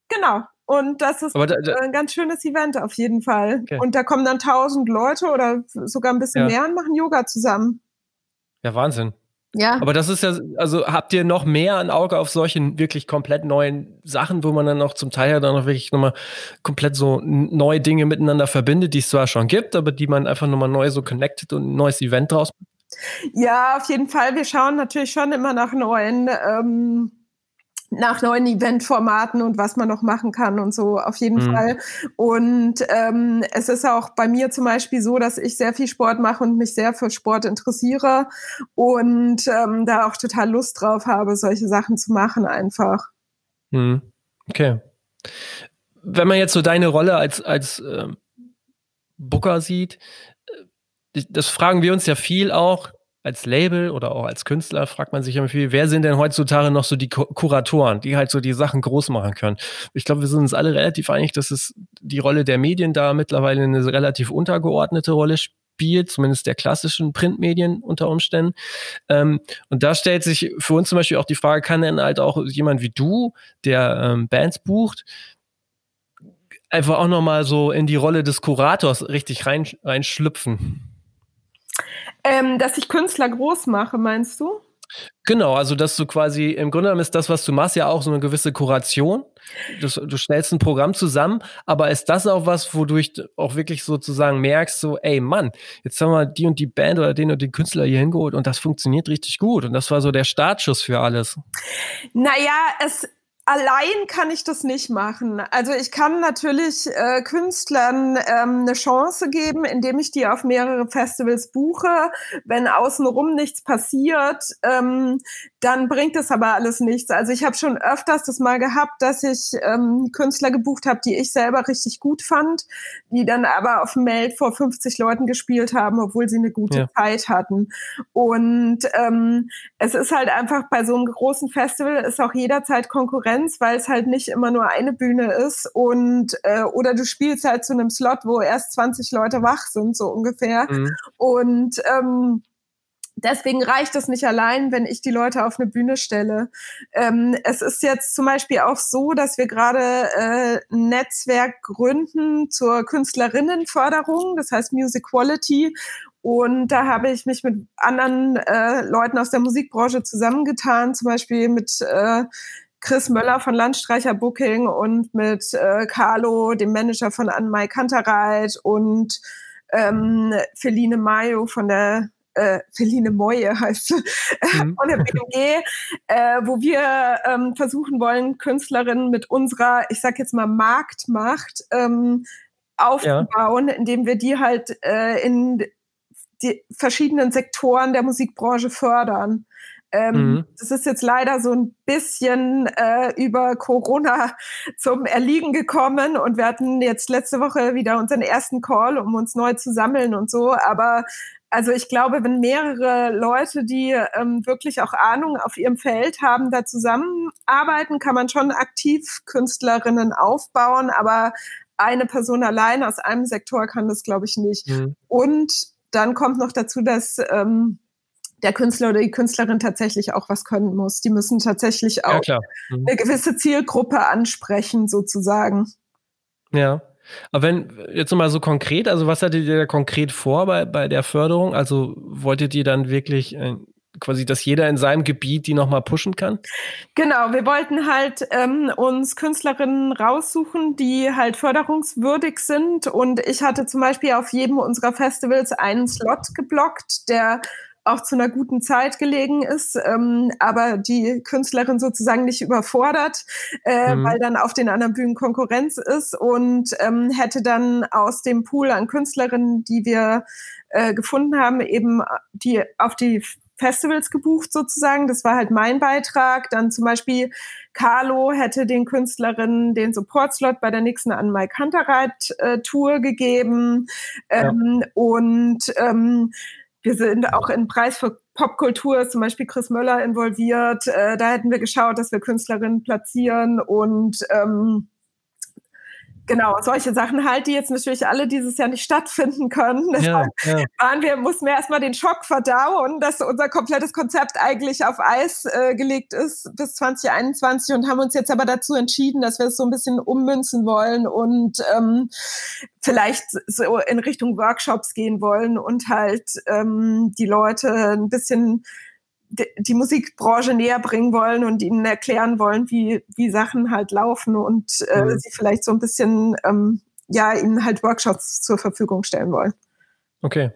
Genau. Und das ist da, da, ein ganz schönes Event auf jeden Fall. Okay. Und da kommen dann tausend Leute oder sogar ein bisschen ja. mehr und machen Yoga zusammen. Ja, Wahnsinn. Ja. Aber das ist ja, also habt ihr noch mehr ein Auge auf solchen wirklich komplett neuen Sachen, wo man dann auch zum Teil ja dann auch wirklich nochmal komplett so neue Dinge miteinander verbindet, die es zwar schon gibt, aber die man einfach nochmal neu so connected und ein neues Event draus macht? Ja, auf jeden Fall. Wir schauen natürlich schon immer nach neuen ähm, nach neuen Eventformaten und was man noch machen kann und so auf jeden mhm. Fall. Und ähm, es ist auch bei mir zum Beispiel so, dass ich sehr viel Sport mache und mich sehr für Sport interessiere und ähm, da auch total Lust drauf habe, solche Sachen zu machen einfach. Mhm. Okay. Wenn man jetzt so deine Rolle als, als äh, Booker sieht, äh, das fragen wir uns ja viel auch, als Label oder auch als Künstler fragt man sich immer viel, wer sind denn heutzutage noch so die Kuratoren, die halt so die Sachen groß machen können? Ich glaube, wir sind uns alle relativ einig, dass es die Rolle der Medien da mittlerweile eine relativ untergeordnete Rolle spielt, zumindest der klassischen Printmedien unter Umständen. Ähm, und da stellt sich für uns zum Beispiel auch die Frage, kann denn halt auch jemand wie du, der ähm, Bands bucht, einfach auch nochmal so in die Rolle des Kurators richtig rein, reinschlüpfen? Ähm, dass ich Künstler groß mache, meinst du? Genau, also dass du quasi, im Grunde genommen ist das, was du machst, ja auch so eine gewisse Kuration. Du, du stellst ein Programm zusammen, aber ist das auch was, wodurch du auch wirklich sozusagen merkst, so, ey Mann, jetzt haben wir die und die Band oder den und den Künstler hier hingeholt und das funktioniert richtig gut. Und das war so der Startschuss für alles. Naja, es Allein kann ich das nicht machen. Also ich kann natürlich äh, Künstlern ähm, eine Chance geben, indem ich die auf mehrere Festivals buche. Wenn außenrum nichts passiert, ähm, dann bringt es aber alles nichts. Also ich habe schon öfters das mal gehabt, dass ich ähm, Künstler gebucht habe, die ich selber richtig gut fand, die dann aber auf Meld vor 50 Leuten gespielt haben, obwohl sie eine gute ja. Zeit hatten. Und ähm, es ist halt einfach bei so einem großen Festival ist auch jederzeit Konkurrenz Konkurrenz, weil es halt nicht immer nur eine Bühne ist und äh, oder du spielst halt zu einem Slot, wo erst 20 Leute wach sind, so ungefähr. Mhm. Und ähm, Deswegen reicht es nicht allein, wenn ich die Leute auf eine Bühne stelle. Ähm, es ist jetzt zum Beispiel auch so, dass wir gerade äh, ein Netzwerk gründen zur Künstlerinnenförderung, das heißt Music Quality. Und da habe ich mich mit anderen äh, Leuten aus der Musikbranche zusammengetan, zum Beispiel mit äh, Chris Möller von Landstreicher Booking und mit äh, Carlo, dem Manager von Anmai Kantereit und ähm, Feline Mayo von der äh, Feline Moye heißt mhm. von der BMG, äh, wo wir ähm, versuchen wollen, Künstlerinnen mit unserer, ich sag jetzt mal, Marktmacht ähm, aufzubauen, ja. indem wir die halt äh, in die verschiedenen Sektoren der Musikbranche fördern. Ähm, mhm. Das ist jetzt leider so ein bisschen äh, über Corona zum Erliegen gekommen und wir hatten jetzt letzte Woche wieder unseren ersten Call, um uns neu zu sammeln und so. Aber also ich glaube, wenn mehrere Leute, die ähm, wirklich auch Ahnung auf ihrem Feld haben, da zusammenarbeiten, kann man schon aktiv Künstlerinnen aufbauen, aber eine Person allein aus einem Sektor kann das, glaube ich, nicht. Mhm. Und dann kommt noch dazu, dass ähm, der Künstler oder die Künstlerin tatsächlich auch was können muss. Die müssen tatsächlich auch ja, mhm. eine gewisse Zielgruppe ansprechen, sozusagen. Ja. Aber wenn, jetzt nochmal so konkret, also was hattet ihr da konkret vor bei, bei der Förderung? Also wolltet ihr dann wirklich äh, quasi, dass jeder in seinem Gebiet die nochmal pushen kann? Genau, wir wollten halt ähm, uns Künstlerinnen raussuchen, die halt förderungswürdig sind. Und ich hatte zum Beispiel auf jedem unserer Festivals einen Slot geblockt, der auch zu einer guten Zeit gelegen ist, ähm, aber die Künstlerin sozusagen nicht überfordert, äh, mhm. weil dann auf den anderen Bühnen Konkurrenz ist und ähm, hätte dann aus dem Pool an Künstlerinnen, die wir äh, gefunden haben, eben die auf die Festivals gebucht sozusagen. Das war halt mein Beitrag. Dann zum Beispiel Carlo hätte den Künstlerinnen den Support-Slot bei der nächsten An Mike Hunterreit-Tour gegeben. Ja. Ähm, und ähm, wir sind auch in Preis für Popkultur, zum Beispiel Chris Möller involviert. Äh, da hätten wir geschaut, dass wir Künstlerinnen platzieren und ähm, Genau, solche Sachen halt, die jetzt natürlich alle dieses Jahr nicht stattfinden können. Ja, ja. Waren wir, mussten wir erstmal den Schock verdauen, dass unser komplettes Konzept eigentlich auf Eis äh, gelegt ist bis 2021 und haben uns jetzt aber dazu entschieden, dass wir es so ein bisschen ummünzen wollen und ähm, vielleicht so in Richtung Workshops gehen wollen und halt ähm, die Leute ein bisschen die Musikbranche näher bringen wollen und ihnen erklären wollen, wie, wie Sachen halt laufen und äh, mhm. sie vielleicht so ein bisschen, ähm, ja, ihnen halt Workshops zur Verfügung stellen wollen. Okay.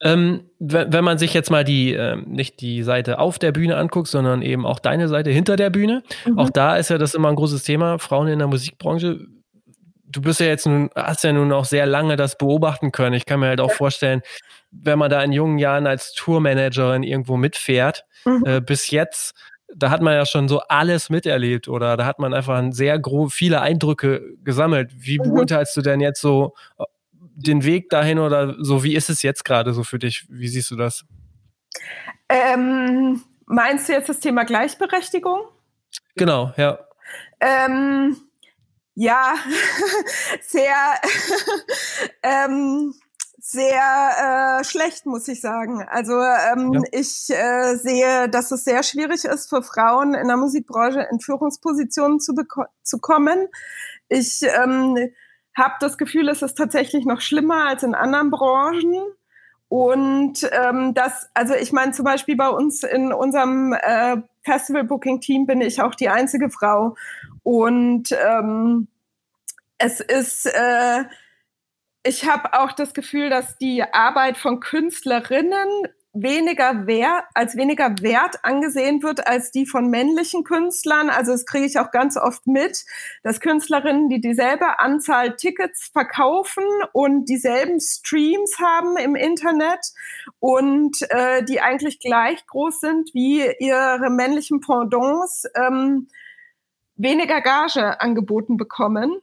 Ähm, wenn man sich jetzt mal die, äh, nicht die Seite auf der Bühne anguckt, sondern eben auch deine Seite hinter der Bühne, mhm. auch da ist ja das immer ein großes Thema, Frauen in der Musikbranche. Du bist ja jetzt nun, hast ja nun auch sehr lange das beobachten können. Ich kann mir halt auch ja. vorstellen, wenn man da in jungen Jahren als Tourmanagerin irgendwo mitfährt, mhm. äh, bis jetzt, da hat man ja schon so alles miterlebt oder da hat man einfach sehr viele Eindrücke gesammelt. Wie mhm. beurteilst du denn jetzt so äh, den Weg dahin oder so? Wie ist es jetzt gerade so für dich? Wie siehst du das? Ähm, meinst du jetzt das Thema Gleichberechtigung? Genau, ja. Ähm, ja, sehr. ähm, sehr äh, schlecht, muss ich sagen. Also ähm, ja. ich äh, sehe, dass es sehr schwierig ist für Frauen in der Musikbranche in Führungspositionen zu, zu kommen. Ich ähm, habe das Gefühl, es ist tatsächlich noch schlimmer als in anderen Branchen. Und ähm, das, also ich meine zum Beispiel bei uns in unserem äh, Festival-Booking-Team bin ich auch die einzige Frau. Und ähm, es ist äh, ich habe auch das Gefühl, dass die Arbeit von Künstlerinnen weniger wert, als weniger wert angesehen wird als die von männlichen Künstlern. Also das kriege ich auch ganz oft mit, dass Künstlerinnen, die dieselbe Anzahl Tickets verkaufen und dieselben Streams haben im Internet und äh, die eigentlich gleich groß sind wie ihre männlichen Pendants, ähm, weniger Gage angeboten bekommen,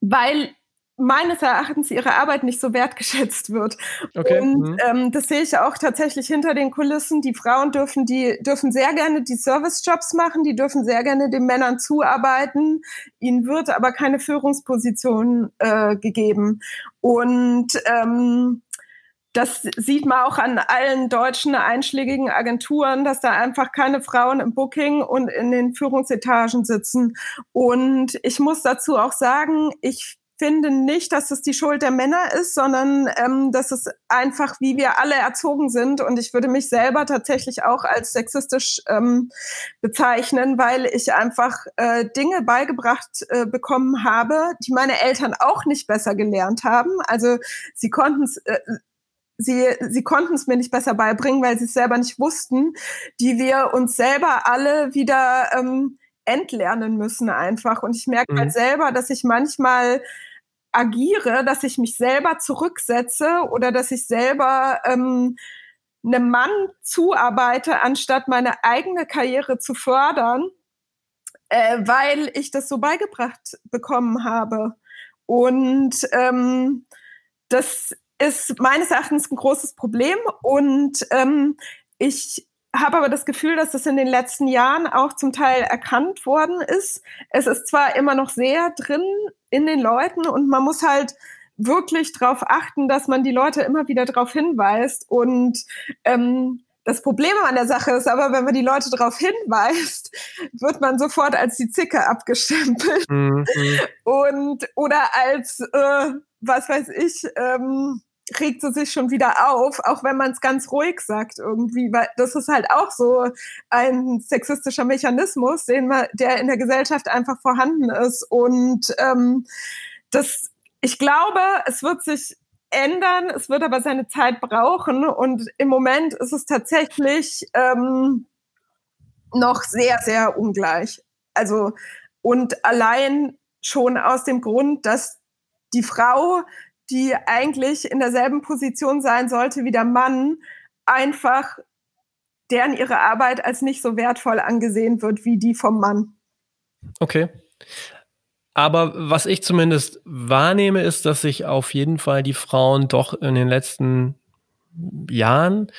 weil meines Erachtens ihre Arbeit nicht so wertgeschätzt wird. Okay. Und mhm. ähm, das sehe ich auch tatsächlich hinter den Kulissen. Die Frauen dürfen die dürfen sehr gerne die Servicejobs machen, die dürfen sehr gerne den Männern zuarbeiten. Ihnen wird aber keine Führungsposition äh, gegeben. Und ähm, das sieht man auch an allen deutschen einschlägigen Agenturen, dass da einfach keine Frauen im Booking und in den Führungsetagen sitzen. Und ich muss dazu auch sagen, ich finde nicht, dass es die Schuld der Männer ist, sondern ähm, dass es einfach, wie wir alle erzogen sind. Und ich würde mich selber tatsächlich auch als sexistisch ähm, bezeichnen, weil ich einfach äh, Dinge beigebracht äh, bekommen habe, die meine Eltern auch nicht besser gelernt haben. Also sie konnten es. Äh, Sie, sie konnten es mir nicht besser beibringen, weil sie es selber nicht wussten, die wir uns selber alle wieder ähm, entlernen müssen einfach. Und ich merke halt mhm. halt selber, dass ich manchmal agiere, dass ich mich selber zurücksetze oder dass ich selber ähm, einem Mann zuarbeite, anstatt meine eigene Karriere zu fördern, äh, weil ich das so beigebracht bekommen habe. Und ähm, das ist meines Erachtens ein großes Problem. Und ähm, ich habe aber das Gefühl, dass das in den letzten Jahren auch zum Teil erkannt worden ist. Es ist zwar immer noch sehr drin in den Leuten und man muss halt wirklich darauf achten, dass man die Leute immer wieder darauf hinweist. Und ähm, das Problem an der Sache ist aber, wenn man die Leute darauf hinweist, wird man sofort als die Zicke abgestempelt. Mhm. Und oder als, äh, was weiß ich, ähm, regt sie sich schon wieder auf, auch wenn man es ganz ruhig sagt irgendwie, weil das ist halt auch so ein sexistischer Mechanismus, den man, der in der Gesellschaft einfach vorhanden ist und ähm, das, ich glaube, es wird sich ändern, es wird aber seine Zeit brauchen und im Moment ist es tatsächlich ähm, noch sehr, sehr ungleich. Also und allein schon aus dem Grund, dass die Frau, die eigentlich in derselben Position sein sollte wie der Mann, einfach deren ihre Arbeit als nicht so wertvoll angesehen wird wie die vom Mann. Okay. Aber was ich zumindest wahrnehme, ist, dass sich auf jeden Fall die Frauen doch in den letzten Jahren,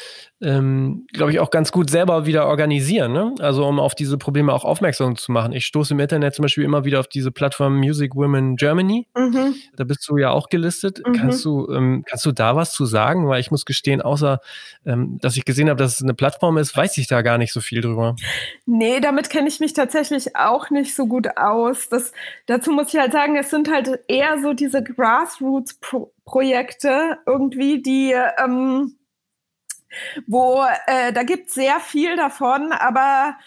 ähm, glaube ich, auch ganz gut selber wieder organisieren. Ne? Also um auf diese Probleme auch aufmerksam zu machen. Ich stoße im Internet zum Beispiel immer wieder auf diese Plattform Music Women Germany. Mhm. Da bist du ja auch gelistet. Mhm. Kannst, du, ähm, kannst du da was zu sagen? Weil ich muss gestehen, außer ähm, dass ich gesehen habe, dass es eine Plattform ist, weiß ich da gar nicht so viel drüber. Nee, damit kenne ich mich tatsächlich auch nicht so gut aus. Das, dazu muss ich halt sagen, es sind halt eher so diese Grassroots-Projekte. Projekte irgendwie, die ähm, wo äh, da gibt sehr viel davon, aber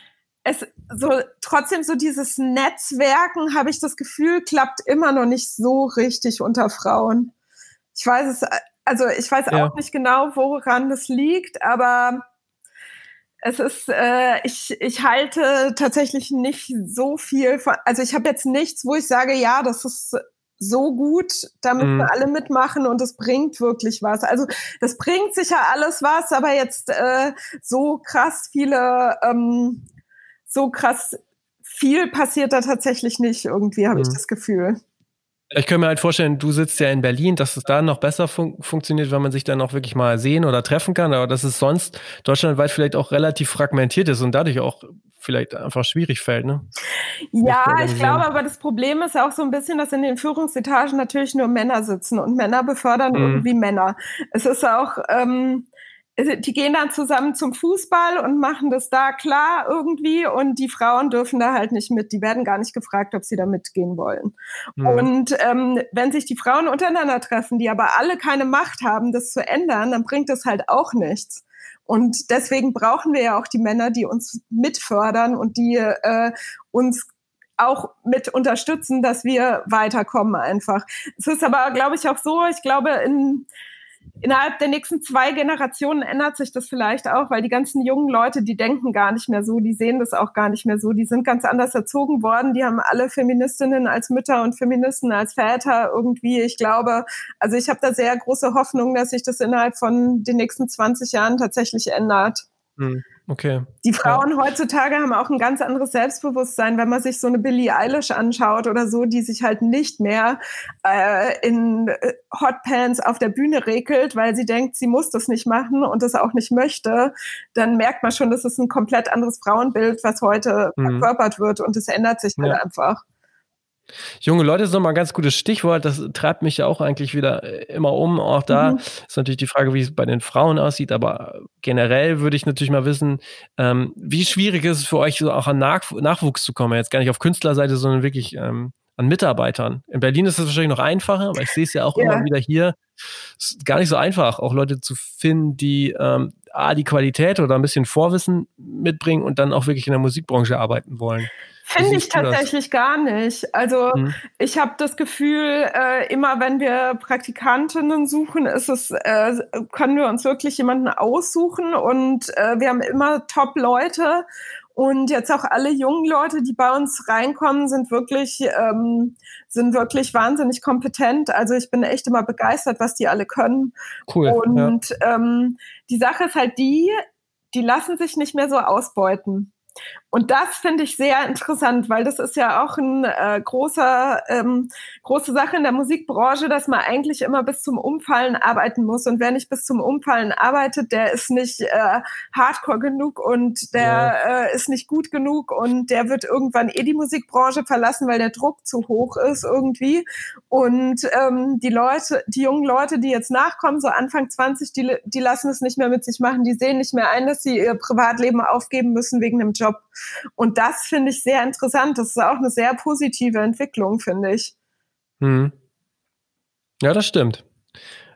es so trotzdem so dieses Netzwerken, habe ich das Gefühl, klappt immer noch nicht so richtig unter Frauen. Ich weiß es, also ich weiß ja. auch nicht genau, woran das liegt, aber es ist, äh, ich, ich halte tatsächlich nicht so viel von, also ich habe jetzt nichts, wo ich sage, ja, das ist so gut, da müssen mhm. alle mitmachen und es bringt wirklich was. Also das bringt sicher alles was, aber jetzt äh, so krass viele, ähm, so krass viel passiert da tatsächlich nicht irgendwie, habe mhm. ich das Gefühl. Ich könnte mir halt vorstellen, du sitzt ja in Berlin, dass es da noch besser fun funktioniert, wenn man sich dann auch wirklich mal sehen oder treffen kann, aber dass es sonst deutschlandweit vielleicht auch relativ fragmentiert ist und dadurch auch vielleicht einfach schwierig fällt. Ne? Ja, ich glaube, aber das Problem ist auch so ein bisschen, dass in den Führungsetagen natürlich nur Männer sitzen und Männer befördern mhm. irgendwie Männer. Es ist auch, ähm, die gehen dann zusammen zum Fußball und machen das da klar irgendwie und die Frauen dürfen da halt nicht mit. Die werden gar nicht gefragt, ob sie da mitgehen wollen. Mhm. Und ähm, wenn sich die Frauen untereinander treffen, die aber alle keine Macht haben, das zu ändern, dann bringt das halt auch nichts. Und deswegen brauchen wir ja auch die Männer, die uns mitfördern und die äh, uns auch mit unterstützen, dass wir weiterkommen einfach. Es ist aber, glaube ich, auch so, ich glaube, in innerhalb der nächsten zwei Generationen ändert sich das vielleicht auch, weil die ganzen jungen Leute, die denken gar nicht mehr so, die sehen das auch gar nicht mehr so, die sind ganz anders erzogen worden, die haben alle Feministinnen als Mütter und Feministen als Väter irgendwie. Ich glaube, also ich habe da sehr große Hoffnung, dass sich das innerhalb von den nächsten 20 Jahren tatsächlich ändert. Hm. Okay. Die Frauen ja. heutzutage haben auch ein ganz anderes Selbstbewusstsein, wenn man sich so eine Billie Eilish anschaut oder so, die sich halt nicht mehr äh, in äh, Hotpants auf der Bühne regelt, weil sie denkt, sie muss das nicht machen und das auch nicht möchte, dann merkt man schon, das ist ein komplett anderes Frauenbild, was heute mhm. verkörpert wird und es ändert sich halt einfach. Junge Leute ist nochmal ein ganz gutes Stichwort. Das treibt mich ja auch eigentlich wieder äh, immer um. Auch da mhm. ist natürlich die Frage, wie es bei den Frauen aussieht. Aber generell würde ich natürlich mal wissen, ähm, wie schwierig ist es für euch, so auch an Nach Nachwuchs zu kommen? Jetzt gar nicht auf Künstlerseite, sondern wirklich ähm, an Mitarbeitern. In Berlin ist es wahrscheinlich noch einfacher, aber ich sehe es ja auch ja. immer wieder hier. Es ist gar nicht so einfach, auch Leute zu finden, die ähm, A, die Qualität oder ein bisschen Vorwissen mitbringen und dann auch wirklich in der Musikbranche arbeiten wollen. Finde ich tatsächlich das? gar nicht. Also hm. ich habe das Gefühl, äh, immer wenn wir Praktikantinnen suchen, ist es, äh, können wir uns wirklich jemanden aussuchen und äh, wir haben immer Top-Leute. Und jetzt auch alle jungen Leute, die bei uns reinkommen, sind wirklich, ähm, sind wirklich wahnsinnig kompetent. Also ich bin echt immer begeistert, was die alle können. Cool. Und ja. ähm, die Sache ist halt die, die lassen sich nicht mehr so ausbeuten. Und das finde ich sehr interessant, weil das ist ja auch ein äh, großer, ähm, große Sache in der Musikbranche, dass man eigentlich immer bis zum Umfallen arbeiten muss. Und wer nicht bis zum Umfallen arbeitet, der ist nicht äh, hardcore genug und der ja. äh, ist nicht gut genug und der wird irgendwann eh die Musikbranche verlassen, weil der Druck zu hoch ist irgendwie. Und ähm, die Leute, die jungen Leute, die jetzt nachkommen, so Anfang 20, die, die lassen es nicht mehr mit sich machen, die sehen nicht mehr ein, dass sie ihr Privatleben aufgeben müssen wegen einem Job. Und das finde ich sehr interessant. Das ist auch eine sehr positive Entwicklung, finde ich. Hm. Ja, das stimmt.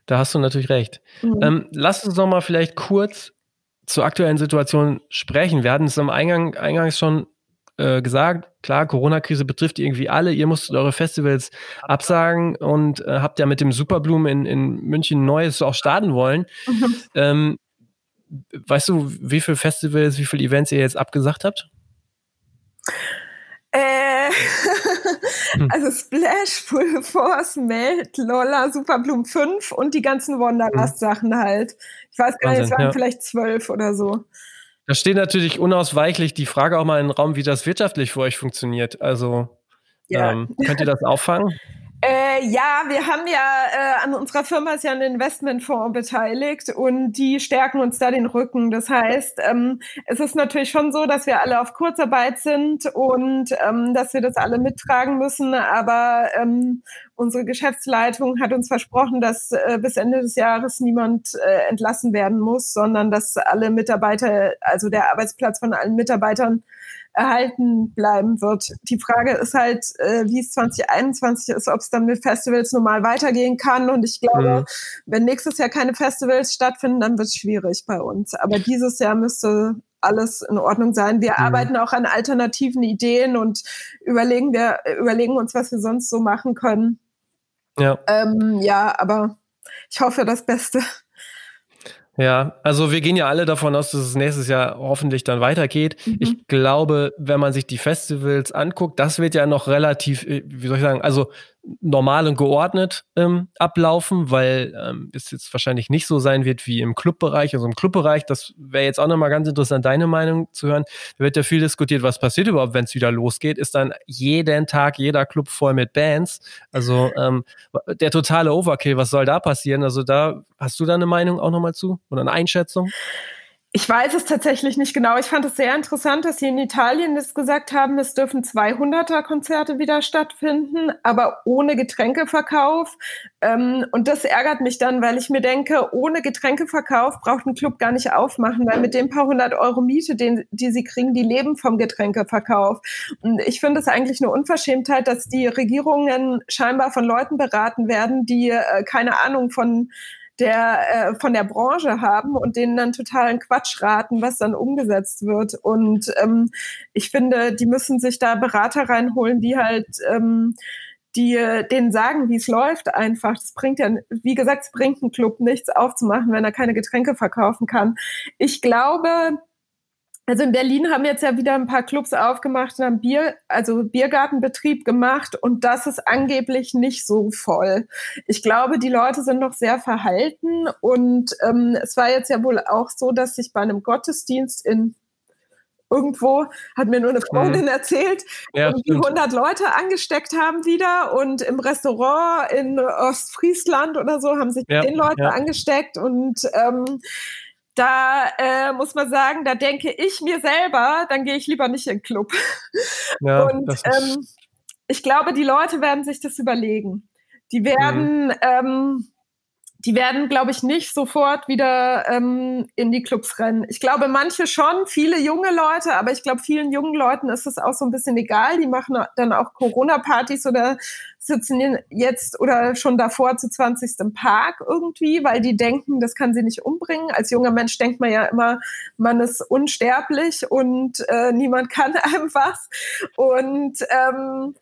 Da hast du natürlich recht. Mhm. Ähm, lass uns noch mal vielleicht kurz zur aktuellen Situation sprechen. Wir hatten es am Eingang, eingangs schon äh, gesagt, klar, Corona-Krise betrifft irgendwie alle. Ihr musstet eure Festivals absagen und äh, habt ja mit dem Superbloom in, in München Neues auch starten wollen. Mhm. Ähm, weißt du, wie viele Festivals, wie viele Events ihr jetzt abgesagt habt? Äh, hm. also Splash, Full Force, Melt, Lolla, Superbloom 5 und die ganzen Wonderlust-Sachen hm. halt. Ich weiß gar nicht, es waren ja. vielleicht zwölf oder so. Da steht natürlich unausweichlich die Frage auch mal in den Raum, wie das wirtschaftlich für euch funktioniert. Also ja. ähm, könnt ihr das auffangen? Äh, ja, wir haben ja äh, an unserer Firma ist ja ein Investmentfonds beteiligt und die stärken uns da den Rücken. Das heißt, ähm, es ist natürlich schon so, dass wir alle auf Kurzarbeit sind und ähm, dass wir das alle mittragen müssen. Aber ähm, unsere Geschäftsleitung hat uns versprochen, dass äh, bis Ende des Jahres niemand äh, entlassen werden muss, sondern dass alle Mitarbeiter, also der Arbeitsplatz von allen Mitarbeitern erhalten bleiben wird. Die Frage ist halt, äh, wie es 2021 ist, ob es dann mit Festivals normal weitergehen kann. Und ich glaube, mhm. wenn nächstes Jahr keine Festivals stattfinden, dann wird es schwierig bei uns. Aber dieses Jahr müsste alles in Ordnung sein. Wir mhm. arbeiten auch an alternativen Ideen und überlegen, wir, überlegen uns, was wir sonst so machen können. Ja. Ähm, ja, aber ich hoffe das Beste. Ja, also wir gehen ja alle davon aus, dass es nächstes Jahr hoffentlich dann weitergeht. Mhm. Ich glaube, wenn man sich die Festivals anguckt, das wird ja noch relativ, äh, wie soll ich sagen, also normal und geordnet ähm, ablaufen, weil ähm, es jetzt wahrscheinlich nicht so sein wird wie im Clubbereich. Also im Clubbereich, das wäre jetzt auch nochmal ganz interessant, deine Meinung zu hören. Da wird ja viel diskutiert, was passiert überhaupt, wenn es wieder losgeht. Ist dann jeden Tag jeder Club voll mit Bands? Also ähm, der totale Overkill, was soll da passieren? Also da hast du da eine Meinung auch nochmal zu oder eine Einschätzung? Ich weiß es tatsächlich nicht genau. Ich fand es sehr interessant, dass Sie in Italien das gesagt haben, es dürfen 200er Konzerte wieder stattfinden, aber ohne Getränkeverkauf. Ähm, und das ärgert mich dann, weil ich mir denke, ohne Getränkeverkauf braucht ein Club gar nicht aufmachen, weil mit den paar hundert Euro Miete, den, die sie kriegen, die leben vom Getränkeverkauf. Und ich finde es eigentlich eine Unverschämtheit, dass die Regierungen scheinbar von Leuten beraten werden, die äh, keine Ahnung von der äh, von der Branche haben und denen dann totalen Quatsch raten, was dann umgesetzt wird. Und ähm, ich finde, die müssen sich da Berater reinholen, die halt ähm, die denen sagen, wie es läuft einfach. Das bringt ja, wie gesagt, es bringt einen Club nichts aufzumachen, wenn er keine Getränke verkaufen kann. Ich glaube, also in Berlin haben jetzt ja wieder ein paar Clubs aufgemacht und haben Bier, also Biergartenbetrieb gemacht und das ist angeblich nicht so voll. Ich glaube, die Leute sind noch sehr verhalten und ähm, es war jetzt ja wohl auch so, dass sich bei einem Gottesdienst in irgendwo, hat mir nur eine Freundin mhm. erzählt, ja, die 100 Leute angesteckt haben wieder und im Restaurant in Ostfriesland oder so haben sich ja, 10 Leute ja. angesteckt und ähm, da äh, muss man sagen, da denke ich mir selber, dann gehe ich lieber nicht in den Club. Ja, und ähm, ich glaube, die Leute werden sich das überlegen. Die werden, mhm. ähm, die werden, glaube ich, nicht sofort wieder ähm, in die Clubs rennen. Ich glaube, manche schon, viele junge Leute, aber ich glaube, vielen jungen Leuten ist es auch so ein bisschen egal. Die machen dann auch Corona-Partys oder sitzen jetzt oder schon davor zu 20. Park irgendwie, weil die denken, das kann sie nicht umbringen. Als junger Mensch denkt man ja immer, man ist unsterblich und äh, niemand kann einem was. Und ähm,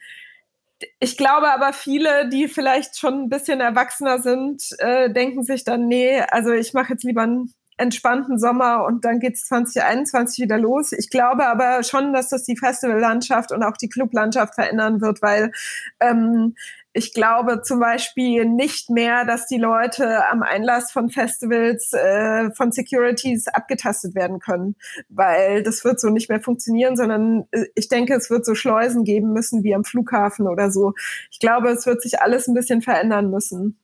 ich glaube aber viele, die vielleicht schon ein bisschen erwachsener sind, äh, denken sich dann, nee, also ich mache jetzt lieber einen entspannten Sommer und dann geht's 2021 wieder los. Ich glaube aber schon, dass das die Festivallandschaft und auch die Clublandschaft verändern wird, weil ähm, ich glaube zum Beispiel nicht mehr, dass die Leute am Einlass von Festivals äh, von Securities abgetastet werden können, weil das wird so nicht mehr funktionieren, sondern äh, ich denke, es wird so Schleusen geben müssen wie am Flughafen oder so. Ich glaube, es wird sich alles ein bisschen verändern müssen.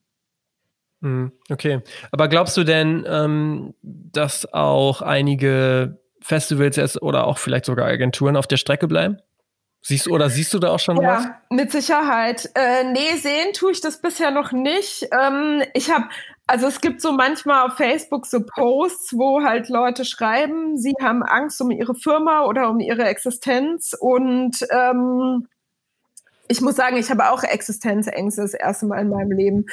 Hm, okay, aber glaubst du denn, ähm, dass auch einige Festivals jetzt oder auch vielleicht sogar Agenturen auf der Strecke bleiben? Siehst oder siehst du da auch schon ja, was? Mit Sicherheit. Äh, nee, sehen tue ich das bisher noch nicht. Ähm, ich habe, also es gibt so manchmal auf Facebook so Posts, wo halt Leute schreiben, sie haben Angst um ihre Firma oder um ihre Existenz und ähm, ich muss sagen, ich habe auch Existenzängste das erste Mal in meinem Leben.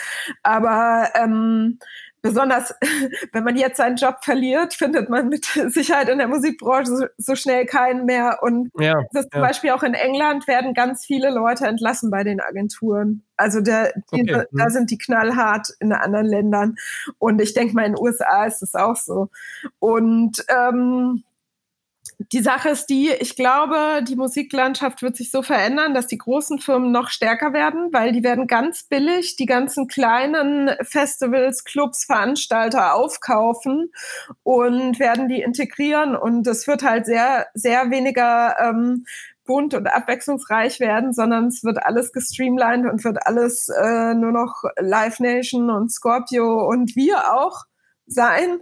Aber ähm, besonders wenn man jetzt seinen Job verliert, findet man mit Sicherheit in der Musikbranche so, so schnell keinen mehr. Und ja, das zum ja. Beispiel auch in England werden ganz viele Leute entlassen bei den Agenturen. Also der, die, okay. da sind die knallhart in anderen Ländern. Und ich denke mal, in den USA ist es auch so. Und ähm, die Sache ist die, ich glaube, die Musiklandschaft wird sich so verändern, dass die großen Firmen noch stärker werden, weil die werden ganz billig die ganzen kleinen Festivals, Clubs, Veranstalter aufkaufen und werden die integrieren. Und es wird halt sehr, sehr weniger ähm, bunt und abwechslungsreich werden, sondern es wird alles gestreamlined und wird alles äh, nur noch Live Nation und Scorpio und wir auch sein.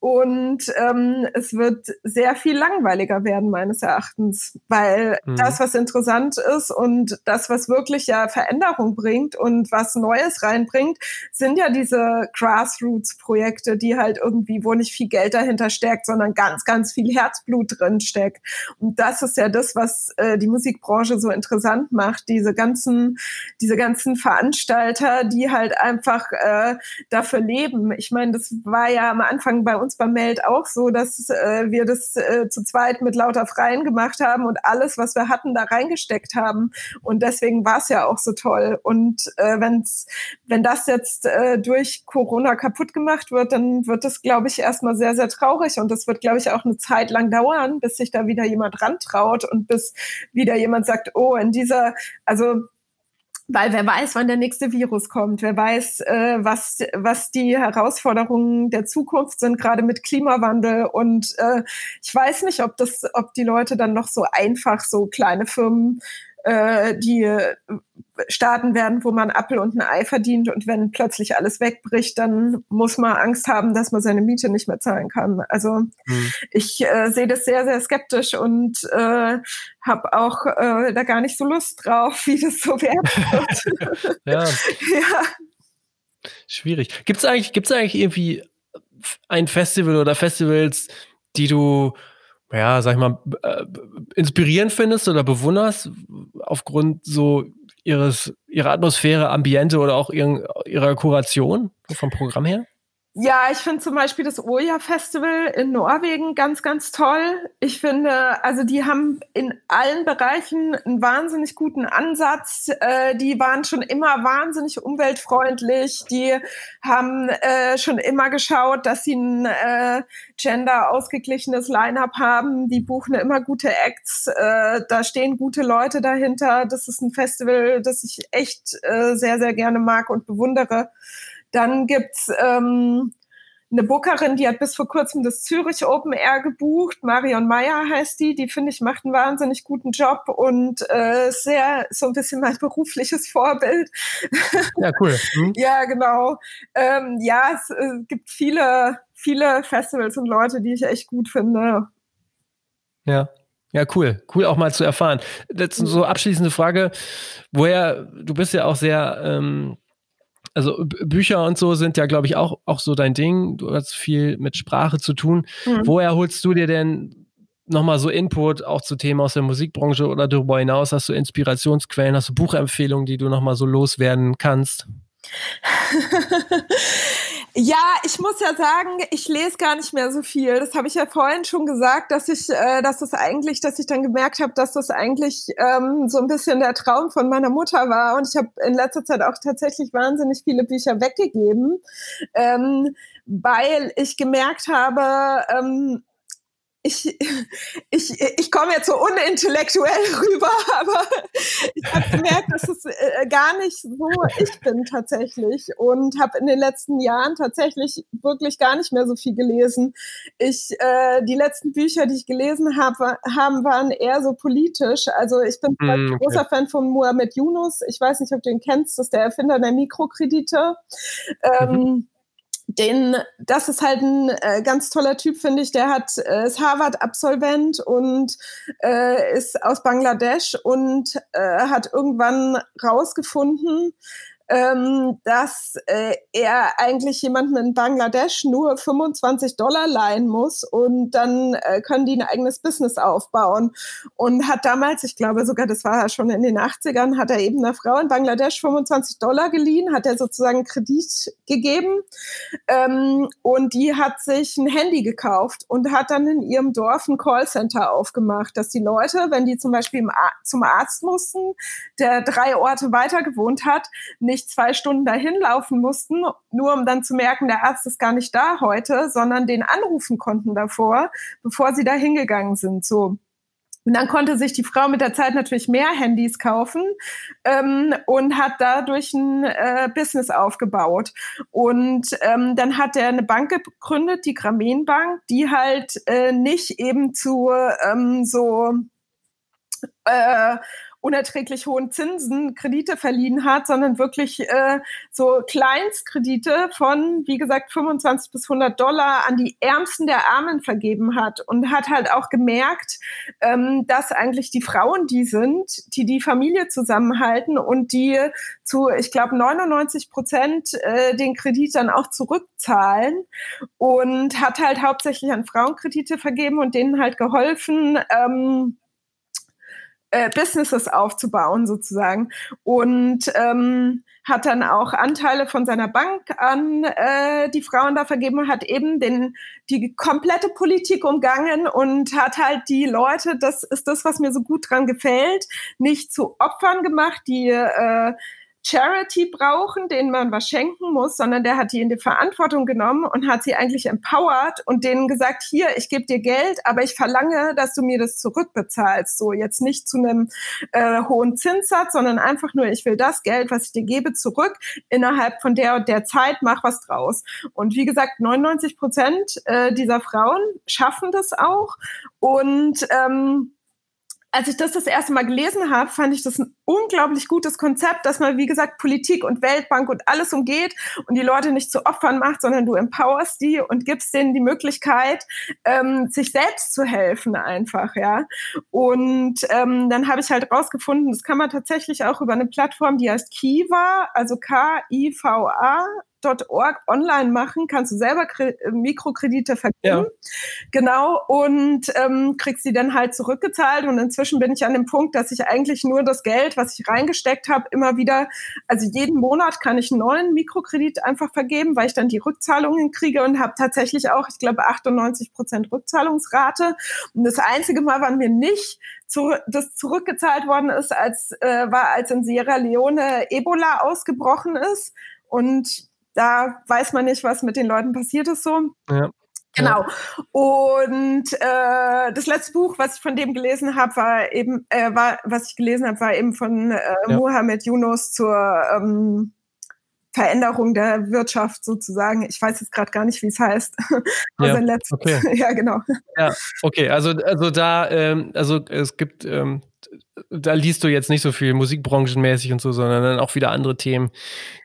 Und ähm, es wird sehr viel langweiliger werden, meines Erachtens, weil mhm. das, was interessant ist und das, was wirklich ja Veränderung bringt und was Neues reinbringt, sind ja diese Grassroots-Projekte, die halt irgendwie, wo nicht viel Geld dahinter steckt, sondern ganz, ganz viel Herzblut drin steckt. Und das ist ja das, was äh, die Musikbranche so interessant macht, diese ganzen, diese ganzen Veranstalter, die halt einfach äh, dafür leben. Ich meine, das war ja am Anfang bei uns uns beim Meld auch so, dass äh, wir das äh, zu zweit mit lauter Freien gemacht haben und alles, was wir hatten, da reingesteckt haben. Und deswegen war es ja auch so toll. Und äh, wenn's, wenn das jetzt äh, durch Corona kaputt gemacht wird, dann wird das, glaube ich, erstmal sehr, sehr traurig. Und das wird, glaube ich, auch eine Zeit lang dauern, bis sich da wieder jemand rantraut und bis wieder jemand sagt, oh, in dieser, also weil wer weiß, wann der nächste Virus kommt, wer weiß, äh, was, was die Herausforderungen der Zukunft sind, gerade mit Klimawandel. Und äh, ich weiß nicht, ob das, ob die Leute dann noch so einfach so kleine Firmen äh, die äh, starten werden, wo man Apfel und ein Ei verdient und wenn plötzlich alles wegbricht, dann muss man Angst haben, dass man seine Miete nicht mehr zahlen kann. Also mhm. ich äh, sehe das sehr, sehr skeptisch und äh, habe auch äh, da gar nicht so Lust drauf, wie das so werden wird. ja. ja. Schwierig. Gibt es eigentlich, gibt's eigentlich irgendwie ein Festival oder Festivals, die du ja, sag ich mal, äh, inspirierend findest oder bewunderst aufgrund so ihres, ihrer Atmosphäre, Ambiente oder auch ihren, ihrer Kuration vom Programm her? Ja, ich finde zum Beispiel das Oja Festival in Norwegen ganz, ganz toll. Ich finde, also die haben in allen Bereichen einen wahnsinnig guten Ansatz. Äh, die waren schon immer wahnsinnig umweltfreundlich. Die haben äh, schon immer geschaut, dass sie ein äh, gender ausgeglichenes Line-up haben. Die buchen immer gute Acts. Äh, da stehen gute Leute dahinter. Das ist ein Festival, das ich echt äh, sehr, sehr gerne mag und bewundere. Dann gibt's ähm, eine Bookerin, die hat bis vor kurzem das Zürich Open Air gebucht. Marion Meyer heißt die. Die finde ich macht einen wahnsinnig guten Job und äh, sehr so ein bisschen mein berufliches Vorbild. Ja, cool. Mhm. ja, genau. Ähm, ja, es äh, gibt viele, viele Festivals und Leute, die ich echt gut finde. Ja. Ja, cool. Cool auch mal zu erfahren. Jetzt so abschließende Frage. Woher, du bist ja auch sehr ähm, also Bücher und so sind ja, glaube ich, auch, auch so dein Ding. Du hast viel mit Sprache zu tun. Mhm. Woher holst du dir denn nochmal so Input auch zu Themen aus der Musikbranche oder darüber hinaus? Hast du Inspirationsquellen, hast du Buchempfehlungen, die du nochmal so loswerden kannst? Ja, ich muss ja sagen, ich lese gar nicht mehr so viel. Das habe ich ja vorhin schon gesagt, dass ich, äh, dass das eigentlich, dass ich dann gemerkt habe, dass das eigentlich ähm, so ein bisschen der Traum von meiner Mutter war. Und ich habe in letzter Zeit auch tatsächlich wahnsinnig viele Bücher weggegeben, ähm, weil ich gemerkt habe, ähm, ich, ich, ich komme jetzt so unintellektuell rüber, aber ich habe gemerkt, dass es äh, gar nicht so ich bin tatsächlich und habe in den letzten Jahren tatsächlich wirklich gar nicht mehr so viel gelesen. Ich äh, die letzten Bücher, die ich gelesen habe, haben waren eher so politisch. Also ich bin mm, okay. großer Fan von Mohamed Yunus. Ich weiß nicht, ob du ihn kennst. Das ist der Erfinder der Mikrokredite. Ähm, mhm den, das ist halt ein äh, ganz toller Typ, finde ich. Der hat äh, ist Harvard-Absolvent und äh, ist aus Bangladesch und äh, hat irgendwann rausgefunden, ähm, dass äh, er eigentlich jemanden in Bangladesch nur 25 Dollar leihen muss und dann äh, können die ein eigenes Business aufbauen. Und hat damals, ich glaube sogar, das war schon in den 80ern, hat er eben einer Frau in Bangladesch 25 Dollar geliehen, hat er sozusagen Kredit gegeben ähm, und die hat sich ein Handy gekauft und hat dann in ihrem Dorf ein Callcenter aufgemacht, dass die Leute, wenn die zum Beispiel zum Arzt mussten, der drei Orte weiter gewohnt hat, nicht zwei Stunden dahin laufen mussten, nur um dann zu merken, der Arzt ist gar nicht da heute, sondern den anrufen konnten davor, bevor sie da hingegangen sind. So. Und dann konnte sich die Frau mit der Zeit natürlich mehr Handys kaufen ähm, und hat dadurch ein äh, Business aufgebaut. Und ähm, dann hat er eine Bank gegründet, die Grameen Bank, die halt äh, nicht eben zu ähm, so äh, unerträglich hohen Zinsen Kredite verliehen hat, sondern wirklich äh, so Kleinstkredite von, wie gesagt, 25 bis 100 Dollar an die Ärmsten der Armen vergeben hat und hat halt auch gemerkt, ähm, dass eigentlich die Frauen die sind, die die Familie zusammenhalten und die zu, ich glaube, 99 Prozent äh, den Kredit dann auch zurückzahlen und hat halt hauptsächlich an Frauen Kredite vergeben und denen halt geholfen, ähm, äh, Businesses aufzubauen sozusagen und ähm, hat dann auch Anteile von seiner Bank an äh, die Frauen da vergeben hat eben den die komplette Politik umgangen und hat halt die Leute das ist das was mir so gut dran gefällt nicht zu Opfern gemacht die äh, Charity brauchen, denen man was schenken muss, sondern der hat die in die Verantwortung genommen und hat sie eigentlich empowered und denen gesagt, hier, ich gebe dir Geld, aber ich verlange, dass du mir das zurückbezahlst. So jetzt nicht zu einem äh, hohen Zinssatz, sondern einfach nur, ich will das Geld, was ich dir gebe, zurück innerhalb von der und der Zeit, mach was draus. Und wie gesagt, 99 Prozent äh, dieser Frauen schaffen das auch und ähm, als ich das das erste Mal gelesen habe, fand ich das ein unglaublich gutes Konzept, dass man, wie gesagt, Politik und Weltbank und alles umgeht und die Leute nicht zu Opfern macht, sondern du empowerst die und gibst denen die Möglichkeit, ähm, sich selbst zu helfen einfach, ja. Und ähm, dann habe ich halt rausgefunden, das kann man tatsächlich auch über eine Plattform, die heißt Kiva, also K-I-V-A, Org online machen, kannst du selber Kre äh, Mikrokredite vergeben. Ja. Genau, und ähm, kriegst sie dann halt zurückgezahlt. Und inzwischen bin ich an dem Punkt, dass ich eigentlich nur das Geld, was ich reingesteckt habe, immer wieder, also jeden Monat kann ich einen neuen Mikrokredit einfach vergeben, weil ich dann die Rückzahlungen kriege und habe tatsächlich auch, ich glaube, 98 Prozent Rückzahlungsrate. Und das einzige Mal, wann mir nicht zu, das zurückgezahlt worden ist, als äh, war, als in Sierra Leone Ebola ausgebrochen ist. Und da weiß man nicht, was mit den Leuten passiert ist so. Ja. Genau. Und äh, das letzte Buch, was ich von dem gelesen habe, war eben, äh, war, was ich gelesen habe, war eben von äh, ja. Mohamed Yunus zur ähm, Veränderung der Wirtschaft sozusagen. Ich weiß jetzt gerade gar nicht, wie es heißt. ja, okay. ja, genau. Ja, okay. Also, also da, ähm, also es gibt, ähm, da liest du jetzt nicht so viel musikbranchenmäßig und so, sondern dann auch wieder andere Themen,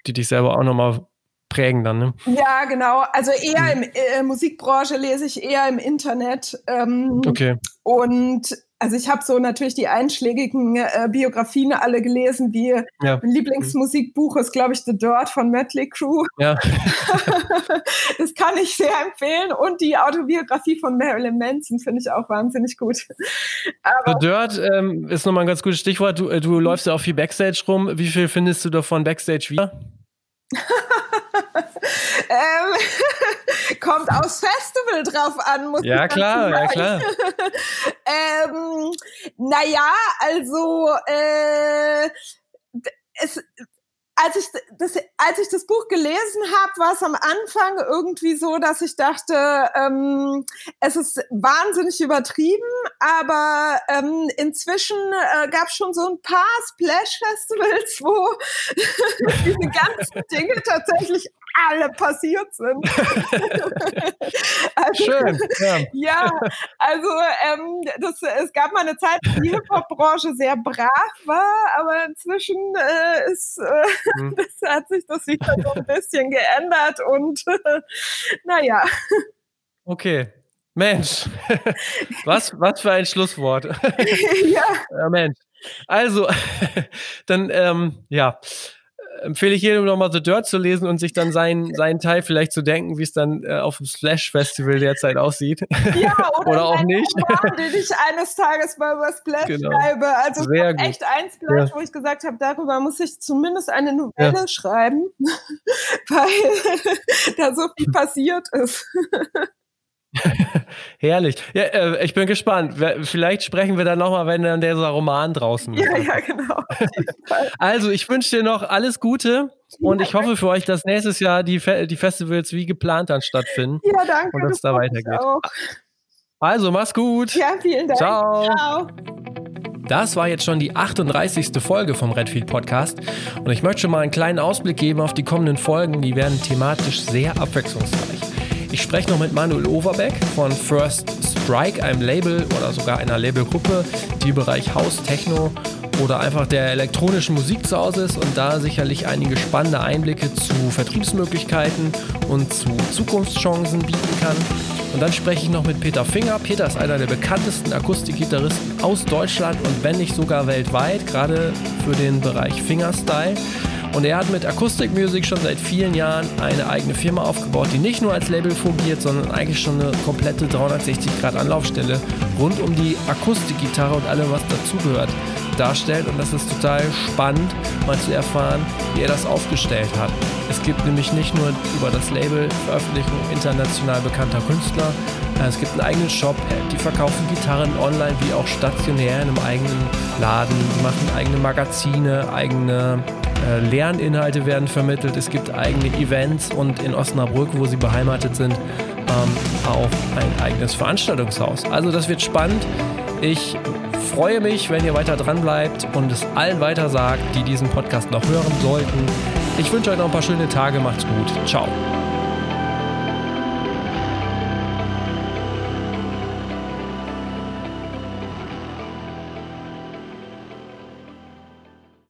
die dich selber auch nochmal prägen dann, ne? Ja, genau. Also eher im äh, Musikbranche lese ich eher im Internet. Ähm, okay. Und also ich habe so natürlich die einschlägigen äh, Biografien alle gelesen, wie ja. mein Lieblingsmusikbuch ist, glaube ich, The Dirt von Mötley Crew. Ja. das kann ich sehr empfehlen. Und die Autobiografie von Marilyn Manson finde ich auch wahnsinnig gut. Aber The Dirt ähm, ist nochmal ein ganz gutes Stichwort. Du, äh, du läufst ja auch viel Backstage rum. Wie viel findest du davon Backstage wieder? Ähm, kommt aufs Festival drauf an, muss Ja, klar, ja, klar. ähm, naja, also äh, es, als ich das, als ich das Buch gelesen habe, war es am Anfang irgendwie so, dass ich dachte, ähm, es ist wahnsinnig übertrieben, aber ähm, inzwischen äh, gab es schon so ein paar Splash-Festivals, wo diese ganzen Dinge tatsächlich alle passiert sind. also, Schön. Ja, ja also ähm, das, es gab mal eine Zeit, wo die Hip-Hop-Branche sehr brav war, aber inzwischen äh, ist, äh, mhm. das hat sich das wieder so ein bisschen geändert und äh, naja. Okay. Mensch, was, was für ein Schlusswort. ja. ja Mensch. Also, dann, ähm, ja empfehle ich jedem nochmal The Dirt zu lesen und sich dann seinen, seinen Teil vielleicht zu denken, wie es dann äh, auf dem Slash Festival derzeit aussieht. Ja, oder, oder auch nicht. Roman, den ich eines Tages mal über Splash genau. schreibe. Also Sehr echt eins gleich, ja. wo ich gesagt habe, darüber muss ich zumindest eine Novelle ja. schreiben, weil da so viel passiert ist. Herrlich. Ja, äh, ich bin gespannt. Vielleicht sprechen wir dann nochmal, wenn dann dieser Roman draußen ist. Ja, ja, genau. also, ich wünsche dir noch alles Gute und ich hoffe für euch, dass nächstes Jahr die, Fe die Festivals wie geplant dann stattfinden. Ja, danke. Und dass es da weitergeht. Also, mach's gut. Ja, vielen Dank. Ciao. Ciao. Das war jetzt schon die 38. Folge vom Redfield Podcast und ich möchte schon mal einen kleinen Ausblick geben auf die kommenden Folgen. Die werden thematisch sehr abwechslungsreich. Ich spreche noch mit Manuel Overbeck von First Strike, einem Label oder sogar einer Labelgruppe, die im Bereich House, Techno oder einfach der elektronischen Musik zu Hause ist und da sicherlich einige spannende Einblicke zu Vertriebsmöglichkeiten und zu Zukunftschancen bieten kann. Und dann spreche ich noch mit Peter Finger. Peter ist einer der bekanntesten Akustikgitarristen aus Deutschland und wenn nicht sogar weltweit, gerade für den Bereich Fingerstyle. Und er hat mit Acoustic Music schon seit vielen Jahren eine eigene Firma aufgebaut, die nicht nur als Label fungiert, sondern eigentlich schon eine komplette 360-Grad-Anlaufstelle rund um die Akustikgitarre und allem, was dazugehört, darstellt. Und das ist total spannend, mal zu erfahren, wie er das aufgestellt hat. Es gibt nämlich nicht nur über das Label Veröffentlichung international bekannter Künstler, es gibt einen eigenen Shop, die verkaufen Gitarren online wie auch stationär in einem eigenen Laden, die machen eigene Magazine, eigene Lerninhalte werden vermittelt, es gibt eigene Events und in Osnabrück, wo sie beheimatet sind, ähm, auch ein eigenes Veranstaltungshaus. Also das wird spannend. Ich freue mich, wenn ihr weiter dran bleibt und es allen weiter sagt, die diesen Podcast noch hören sollten. Ich wünsche euch noch ein paar schöne Tage. Macht's gut. Ciao.